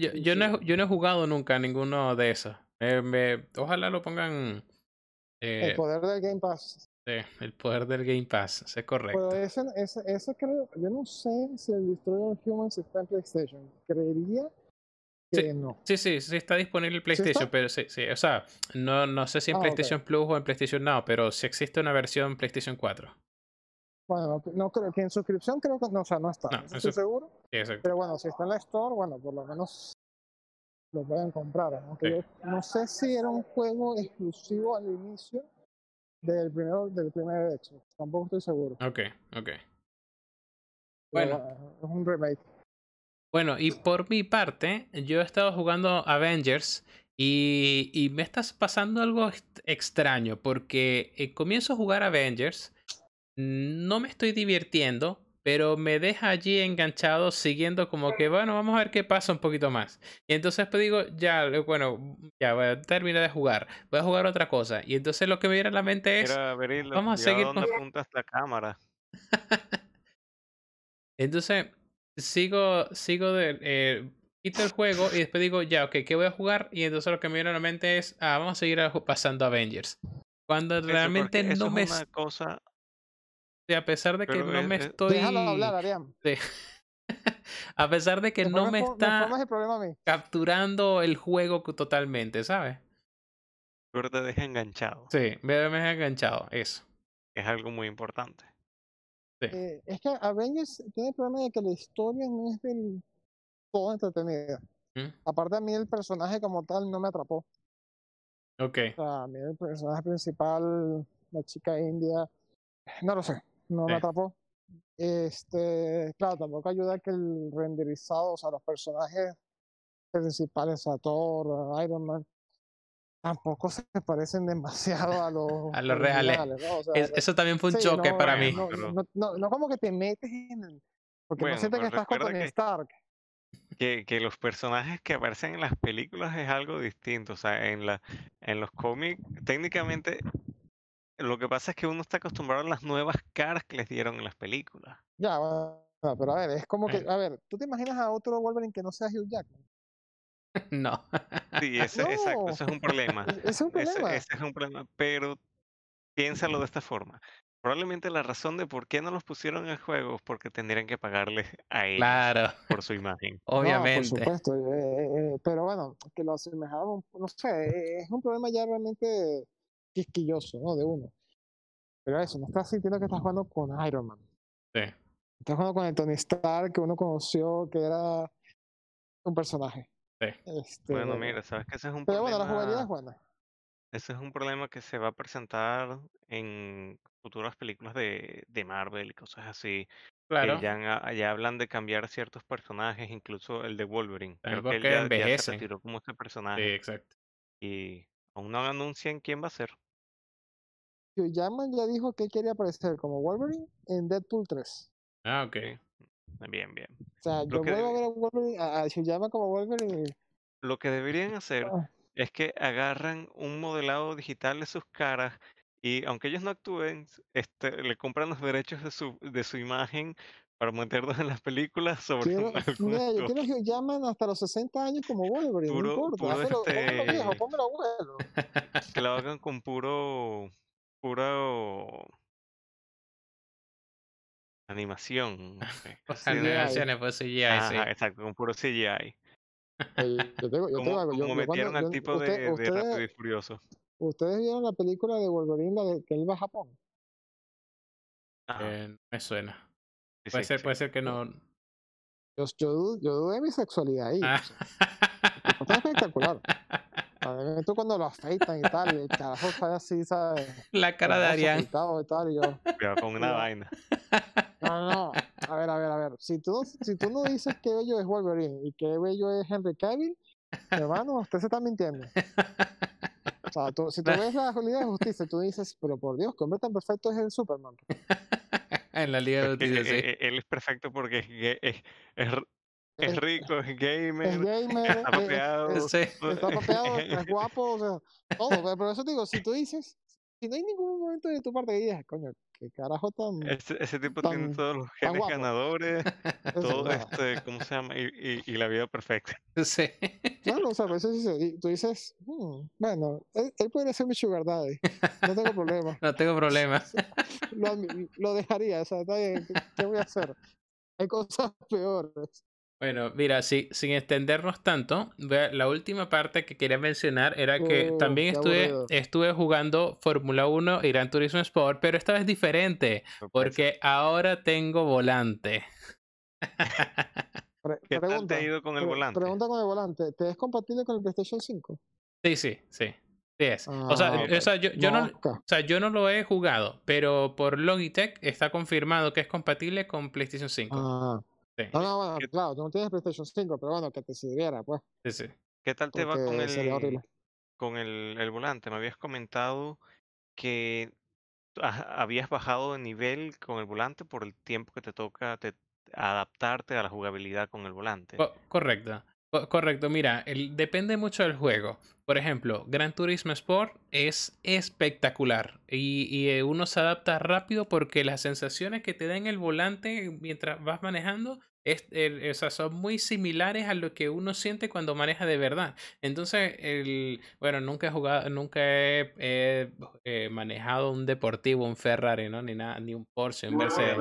Yo, Sí, yo no, sí. he, yo no he jugado nunca a ninguno de esos. Eh, me- ojalá lo pongan El eh, poder del Game Pass. sí, el poder del Game Pass. Es correcto. Pero ese, ese, ese creo, yo no sé si el Destroyer Humans está en PlayStation. Creería que Sí. no. Sí, sí, sí está disponible en PlayStation, pero sí, sí. O sea, no, no sé si en Ah. PlayStation Plus o en PlayStation Now, pero sí existe una versión PlayStation 4. Bueno, no creo que en suscripción creo que no, o sea, no está. No, no estoy seguro. Sí. Pero bueno, si está en la Store, bueno, por lo menos lo pueden comprar. Aunque Sí. yo no sé si era un juego exclusivo al inicio del primero, del primer hecho. Tampoco estoy seguro. Ok, ok. Bueno. es un remake. Bueno, y por mi parte, yo he estado jugando Avengers y, y me está pasando algo ext- extraño porque eh, comienzo a jugar Avengers, no me estoy divirtiendo, pero me deja allí enganchado siguiendo como que, bueno, vamos a ver qué pasa un poquito más. Y entonces pues digo, ya, bueno, ya voy a terminar de jugar, voy a jugar otra cosa. Y entonces lo que me viene a la mente es, vamos a ¿y seguir dónde con- apuntas la cámara? Entonces, sigo, sigo de, eh, quito el juego y después digo, ya, ok, ¿qué voy a jugar? Y entonces lo que me viene a la mente es, ah, vamos a seguir pasando Avengers. Cuando realmente eso no me, es una es- cosa, a pesar de que pero no es- me es- estoy, Déjalo hablar, Ariam. sí. a pesar de que no me está formas el problema a mí. capturando el juego totalmente, ¿sabes? pero te deja enganchado. Sí, me, he enganchado, eso. Es algo muy importante. Eh, es que Avengers tiene el problema de que la historia no es del todo entretenida. ¿Mm? Aparte a mí el personaje como tal no me atrapó. Ok, O sea, a mí el personaje principal, la chica india, no lo sé, no me Eh. atrapó. Este, claro, tampoco ayuda que el renderizado, o sea, los personajes principales, a Thor, a Iron Man, tampoco se parecen demasiado a los, A los reales. originales, ¿no? O sea, Es- eso también fue un sí, choque no, para mí. No, pero- no, no, no como que te metes en el... Porque Bueno, no sientes que estás con Tony que- Stark. Que, que los personajes que aparecen en las películas es algo distinto. O sea, en la, en los cómics, técnicamente, lo que pasa es que uno está acostumbrado a las nuevas caras que les dieron en las películas. Ya, bueno, pero a ver, es como que, Bueno. a ver, ¿tú te imaginas a otro Wolverine que no sea Hugh Jackman? No. Sí, ese, exacto, ese es un problema. Es un problema. ese es un problema, pero piénsalo de esta forma. Probablemente la razón de por qué no los pusieron en juego es porque tendrían que pagarles a ellos Claro, por su imagen. No, por obviamente. supuesto. eh, eh, pero bueno, que lo asemejaron, no sé, eh, es un problema ya realmente quisquilloso, ¿no? De uno. Pero eso, no estás sintiendo que estás jugando con Iron Man. Sí. Estás jugando con el Tony Stark que uno conoció que era un personaje. Sí. Este, Bueno, mira, sabes que ese es un Pero bueno, la jugabilidad es problema. buena. Ese es un problema que se va a presentar en futuras películas de, de Marvel y cosas así. Claro. que ya, ya hablan de cambiar ciertos personajes, incluso el de Wolverine. Creo que él ya, ya se retiró como ese Sí, personaje exacto. y aún no anuncian quién va a ser. Hugh Jackman ya dijo que quería aparecer como Wolverine en Deadpool 3. Ah, ok. Bien, bien. O sea, Lo yo que- vuelvo a ver a Wolverine, a, a Hugh Jackman como Wolverine. y- Lo que deberían hacer ah, es que agarran un modelado digital de sus caras y aunque ellos no actúen, este, le compran los derechos de su, de su imagen para meterlos en las películas sobre quiero, mira, yo quiero Hugh Jackman hasta los 60 años como Wolverine, Puro- no importa. puro Hazlo, pónmelo viejo, este- pónmelo abuelo. Que lo hagan con puro, puro animación. animaciones, pues CGI, sí. Ajá, exacto, con puro CGI. Oye, yo tengo, yo tengo Como, algo. Yo, como metieron al yo- tipo usted- de, de ustedes, Rápido y Furioso. ustedes vieron la película de Wolverine, la de que él va a Japón. Eh, me suena. Puede ser, puede ser que no. Yo, yo, dudo- yo dudé de mi sexualidad ahí. Ah. o sea, Está espectacular. Me cuando lo afeitan y tal, y el carajo está así, ¿sabes? La cara de Arián. y tal, y yo, Cuidado con una vaina. no, no, a ver, a ver, a ver. Si tú, no- si tú no dices que bello es Wolverine y que bello es Henry Cavill, hermano, usted se está mintiendo. O sea, tú- si tú ves la Liga de Justicia, tú dices, pero por Dios, qué hombre tan perfecto es el Superman. En la Liga de eh, sí. eh, él es perfecto porque es, es, es es Es- rico, es Es gamer, gamer, está es- papeado. es- Sí. está papeado, es guapo, o sea, todo. Pero, pero eso te digo, si tú dices, si no hay ningún momento de tu parte que digas, coño, qué carajo tan. Ese, ese tipo tiene todos los genes ganadores, todo este, ¿cómo se llama? Y, y, y la vida perfecta. Sí. Claro, o sea, por eso sí, y tú dices, "Hmm, bueno, él, él podría ser mi sugar daddy, no tengo problema, No tengo problemas. lo, dejaría, o sea, está bien, ¿qué, qué voy a hacer? Hay cosas peores. Bueno, mira, sí, sin extendernos tanto, la última parte que quería mencionar era que Uh, también estuve, aburrido. estuve jugando Fórmula 1 y Gran Turismo Sport, pero esta vez diferente, porque ahora tengo volante. ¿Qué tal te pregunta, ha ido con el volante? Pregunta con el volante, ¿te es compatible con el PlayStation 5? Sí, sí, sí. Sí es. O sea, Ah, o sea, yo, yo no, o sea, yo no lo he jugado, pero por Logitech está confirmado que es compatible con PlayStation 5. Ah, Sí, no, no, bueno, ¿Qué- claro, tú no tienes PlayStation 5, pero bueno, que te sirviera, pues, sí, sí. ¿Qué tal te va con el, con el, el volante? Me habías comentado que habías bajado de nivel con el volante por el tiempo que te toca te- adaptarte a la jugabilidad con el volante. Co- correcto. Co- correcto. Mira, el- depende mucho del juego. Por ejemplo, Gran Turismo Sport es espectacular y, y, eh, uno se adapta rápido porque las sensaciones que te da en el volante mientras vas manejando es, el- o sea, son muy similares a lo que uno siente cuando maneja de verdad. Entonces, el, bueno, nunca he jugado, nunca he, he, eh, manejado un deportivo, un Ferrari, ¿no? Ni nada, ni un Porsche, un Mercedes.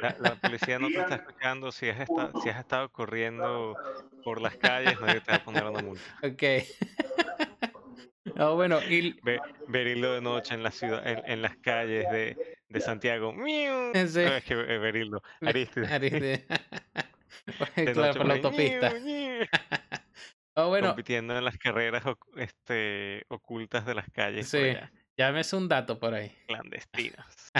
La, la policía no te está escuchando. Si has, esta- si has estado corriendo por las calles, nadie te va a poner una multa. Ok. Ah, bueno, y Ve, verirlo de noche en la ciudad, en, en las calles de, de Santiago. ¡Miu! Sí. No, es que. Ariste. Ariste. Claro, por la autopista. bueno, compitiendo en las carreras este, ocultas de las calles sí, allá, ya me hace un dato por ahí. clandestinas.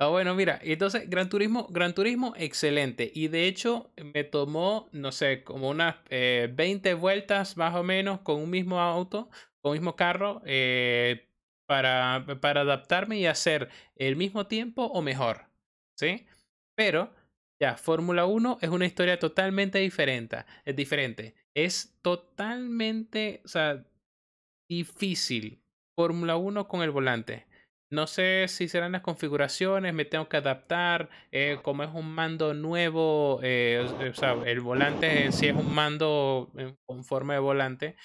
Ah, bueno, mira, entonces Gran Turismo, Gran Turismo, excelente. Y de hecho, me tomó, no sé, como unas eh, 20 vueltas más o menos con un mismo auto, con un mismo carro, eh, para, para adaptarme y hacer el mismo tiempo o mejor. ¿Sí? Pero, ya, Fórmula 1 es una historia totalmente diferente. Es diferente. Es totalmente, o sea, difícil. Fórmula 1 con el volante. No sé si serán las configuraciones, me tengo que adaptar, eh, como es un mando nuevo, eh, o, sea, el volante en sí es un mando en- con forma de volante.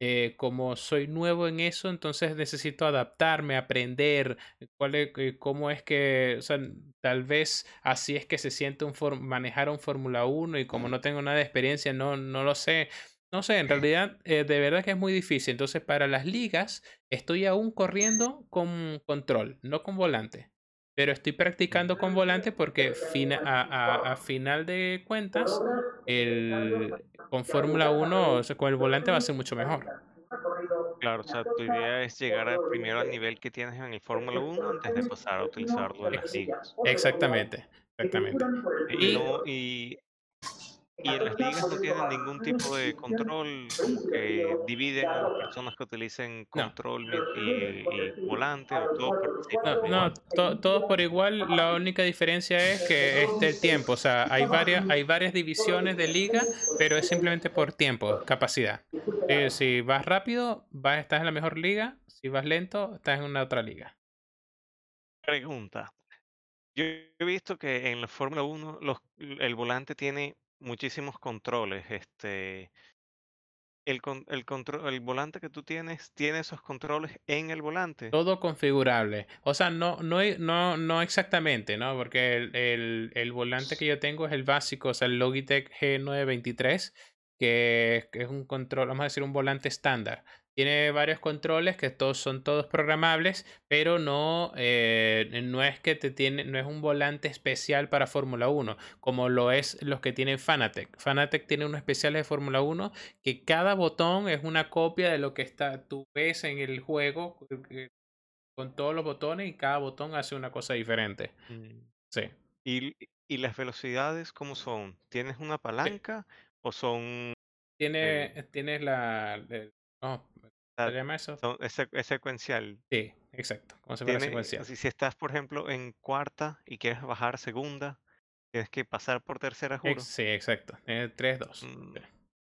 Eh, como soy nuevo en eso, entonces necesito adaptarme, aprender cuál es, eh, cómo es que, o sea, tal vez así es que se siente un for- manejar un Fórmula 1 y como no tengo nada de experiencia, no, no lo sé. No sé, en realidad, eh, de verdad que es muy difícil. Entonces, para las ligas, estoy aún corriendo con control, no con volante. Pero estoy practicando con volante porque fina- a, a- a final de cuentas, el, con Fórmula 1, o sea, con el volante va a ser mucho mejor. Claro, o sea, tu idea es llegar al primero al nivel que tienes en el Fórmula 1 antes de pasar a utilizarlo en las ligas. Exactamente, exactamente. Y Y no, y, y en las ligas no tienen ningún tipo de control, como que dividen a las personas que utilicen control y, y volante, o todos participan no, por no, to- todos por igual. La única diferencia es que este el tiempo. O sea, hay varias, hay varias divisiones de liga, pero es simplemente por tiempo, capacidad. Eh, si vas rápido, vas, estás en la mejor liga. Si vas lento, estás en una otra liga. Pregunta. Yo he visto que en la Fórmula 1 los, el volante tiene muchísimos controles. Este, el, el, control, el volante que tú tienes tiene esos controles en el volante. Todo configurable. O sea, no, no, no, no exactamente, ¿no? Porque el, el- el volante que yo tengo es el básico, o sea, el Logitech G923, que es, que es un control, vamos a decir, un volante estándar. Tiene varios controles que todos son todos programables, pero no, eh, no es que te tiene, no es un volante especial para Fórmula 1, como lo es los que tienen Fanatec. Fanatec tiene unos especiales de Fórmula 1 que cada botón es una copia de lo que está, tú ves en el juego eh, con todos los botones y cada botón hace una cosa diferente. Mm. Sí. ¿Y, y las velocidades cómo son? ¿Tienes una palanca o son, Tiene, tienes la... el- ¿Se llama eso? son es, sec- es secuencial? Sí, exacto. Como si fuera Tiene, secuencial. si, si estás, por ejemplo, en cuarta y quieres bajar segunda, tienes que pasar por tercera, juro. Ex- sí, exacto. Tiene 3, 2. Mm,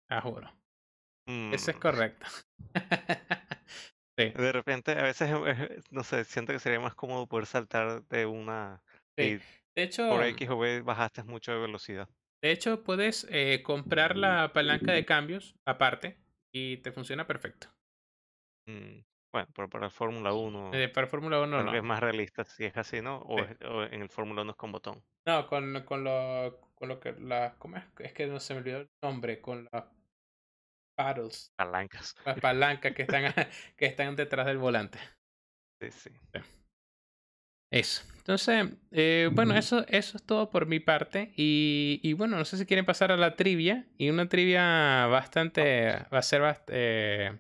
Ah, juro. Eso es mm. correcto. sí, De repente, a veces, eh, no sé, siento que sería más cómodo poder saltar de una sí. De hecho, por X o B bajaste mucho de velocidad. de hecho, puedes eh, comprar la palanca de cambios aparte y te funciona perfecto. Mm, Bueno, pero para el Fórmula 1 Eh, para Fórmula 1 creo que es más realista si es así, ¿no? O, Sí. es- o en el Fórmula 1 es con botón. No, con, con lo, con lo que la, ¿cómo es? Es que no se me olvidó el nombre, con las paddles, Palancas. las palancas que están, que están detrás del volante. Sí, sí. Eso. Entonces, eh, bueno, eso, eso es todo por mi parte. Y, y bueno, no sé si quieren pasar a la trivia. Y una trivia bastante, va a ser bast- eh,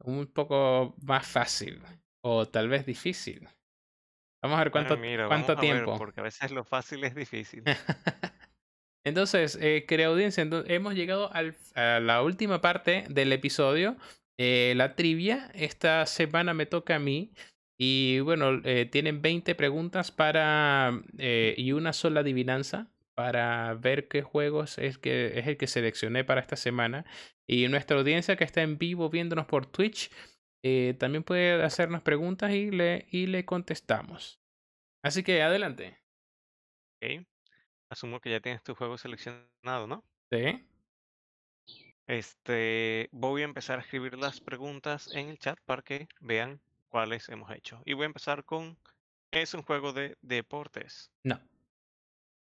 un poco más fácil. O tal vez difícil. Vamos a ver Bueno, cuánto, mira, cuánto vamos a ver, tiempo. porque a veces lo fácil es difícil. Entonces, eh, querida audiencia, hemos llegado al- a la última parte del episodio, eh, la trivia. Esta semana me toca a mí. Y bueno, eh, tienen 20 preguntas para eh, y una sola adivinanza para ver qué juegos es, que, es el que seleccioné para esta semana. Y nuestra audiencia que está en vivo viéndonos por Twitch eh, también puede hacernos preguntas y le, y le contestamos. Así que adelante. Ok. Asumo que ya tienes tu juego seleccionado, ¿no? ¿Sí? Este, voy a empezar a escribir las preguntas en el chat para que vean cuáles hemos hecho. Y voy a empezar con, ¿es un juego de deportes? No.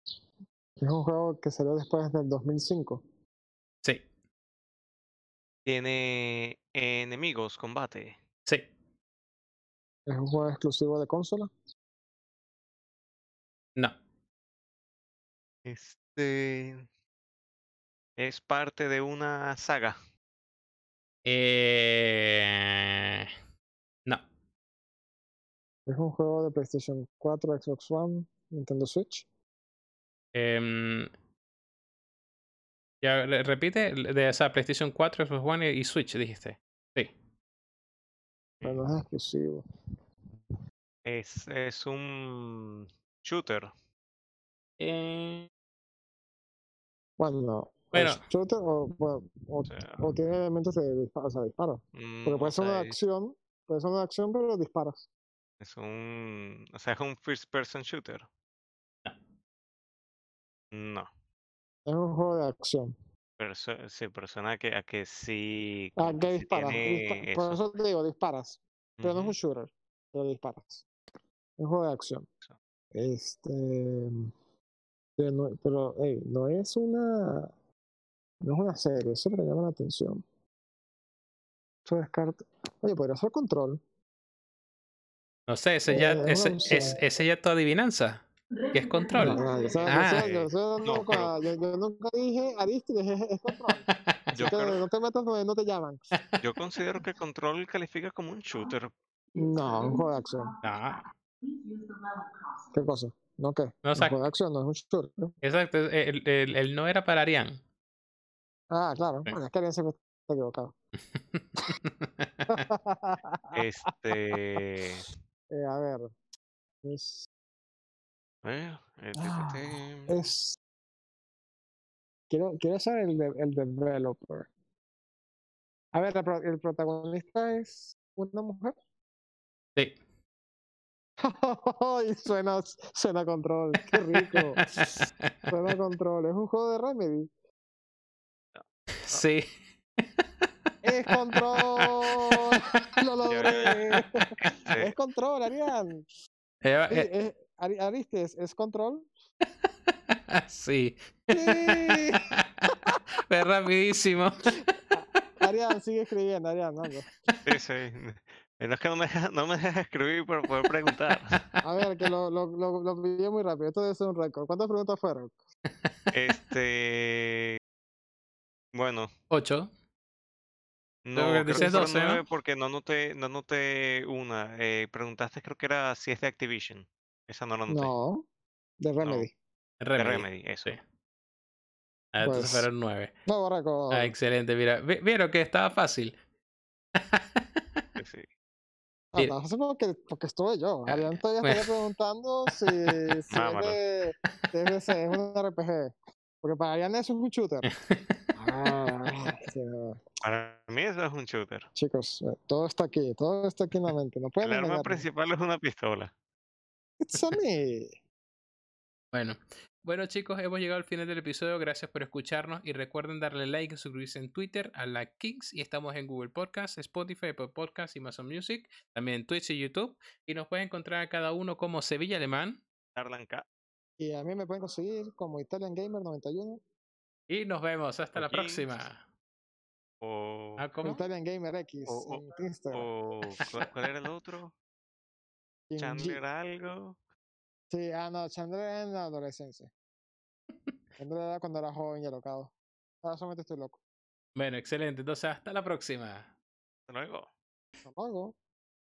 Es un juego que salió después del 2005. ¿Tiene enemigos, combate? Sí. Es un juego exclusivo de consola. No. Este, ¿es parte de una saga? Eh... No. Es un juego de PlayStation 4, Xbox One, Nintendo Switch. Em, Ya, le- repite, de esa PlayStation 4, Xbox One y Switch, dijiste. Sí. Pero no es exclusivo. Es, es un shooter. Eh, Bueno, no. Bueno. ¿Es shooter o, o, o- O sea, o tiene elementos de disparo? O sea, disparo. mm, Porque o puede ser una sea, acción, puede ser una acción, pero disparas. es un, o sea, es un first person shooter. No, Es un juego de acción. pero su- sí, pero suena a que, a que sí, Ah, como que disparas. dispa- Por eso. te digo, disparas. Pero no es un shooter, pero disparas. Es un juego de acción. Este. Pero, no, pero ey, no es una. No es una serie, eso me llama la atención. Eso descarta. Oye, podría ser control. no sé, ese ya, Eh, es una ese, es, ese ya tu adivinanza. Que es control. No, yo, Ah. nunca, dije Aristides es, es control. Yo que creo- no te metas donde no te llaman. Yo considero que Control califica como un shooter. No, un juego de acción. No, ¿Qué cosa? ¿No qué? No, un juego de acción no es un shooter. ¿no? exacto. El, el- el no era para Arián. Ah, claro. Sí. Bueno, es que alguien siempre está equivocado. Este. Eh, a ver. Es, eh, eh, Ah, es- Quiero, quiero saber el, de- el developer. A ver, el, pro- el protagonista es una mujer. Sí. y suena, suena control. Qué rico. Suena control. Es un juego de Remedy. Sí. ¡Es control! ¡Lo logré! ¡Es control, Arián! Eh, es- Ari- Aristes, ¿es control? sí. ¡Sí! Fue rapidísimo. Arián, sigue escribiendo, Arián. anda. sí, sí. No es que no me deja, no me deja escribir para poder preguntar. A ver, que lo, lo, lo, lo pillé muy rápido. Esto debe ser un récord. ¿Cuántas preguntas fueron? Este. Bueno, Ocho. no, que creo que dices fueron 12, ¿no? porque no noté, no noté una. Eh, preguntaste, creo que era si es de Activision. Esa no la noté. No, de Remedy. De Remedy. Remedy, eso. Sí. Ah, entonces Pues- fueron nueve. Récord. Ah, excelente. Mira, vi- vieron que estaba fácil. Sí. Ah, no, porque, porque estuve yo. Ah, Arián todavía bueno. estaría preguntando si, si es Mámalo. de, de DC, es un RPG. Porque para Arián eso es un shooter. Ah, sí, no. Para mí eso es un shooter. Chicos, eh, todo está aquí, todo está aquí en la mente. No pueden El arma principal es una pistola. It's a me. Bueno. Bueno chicos, hemos llegado al final del episodio. Gracias por escucharnos y recuerden darle like y suscribirse en Twitter a la Kings y estamos en Google Podcast, Spotify, Apple Podcast y Amazon Music, también en Twitch y YouTube y nos pueden encontrar a cada uno como Sevilla Alemán Darlan K. Y a mí me pueden conseguir como Italian Gamer 91 y nos vemos hasta la próxima. O, Ah, o ¿Cómo? Italian Gamer X O- o- en Instagram. o ¿cuál, cuál era el otro? G- Chandler algo. Sí, ah, no, Chandler era en la adolescencia. Chandler era cuando era joven y alocado. Ahora solamente estoy loco. Bueno, excelente. Entonces hasta la próxima. Hasta luego. Hasta luego.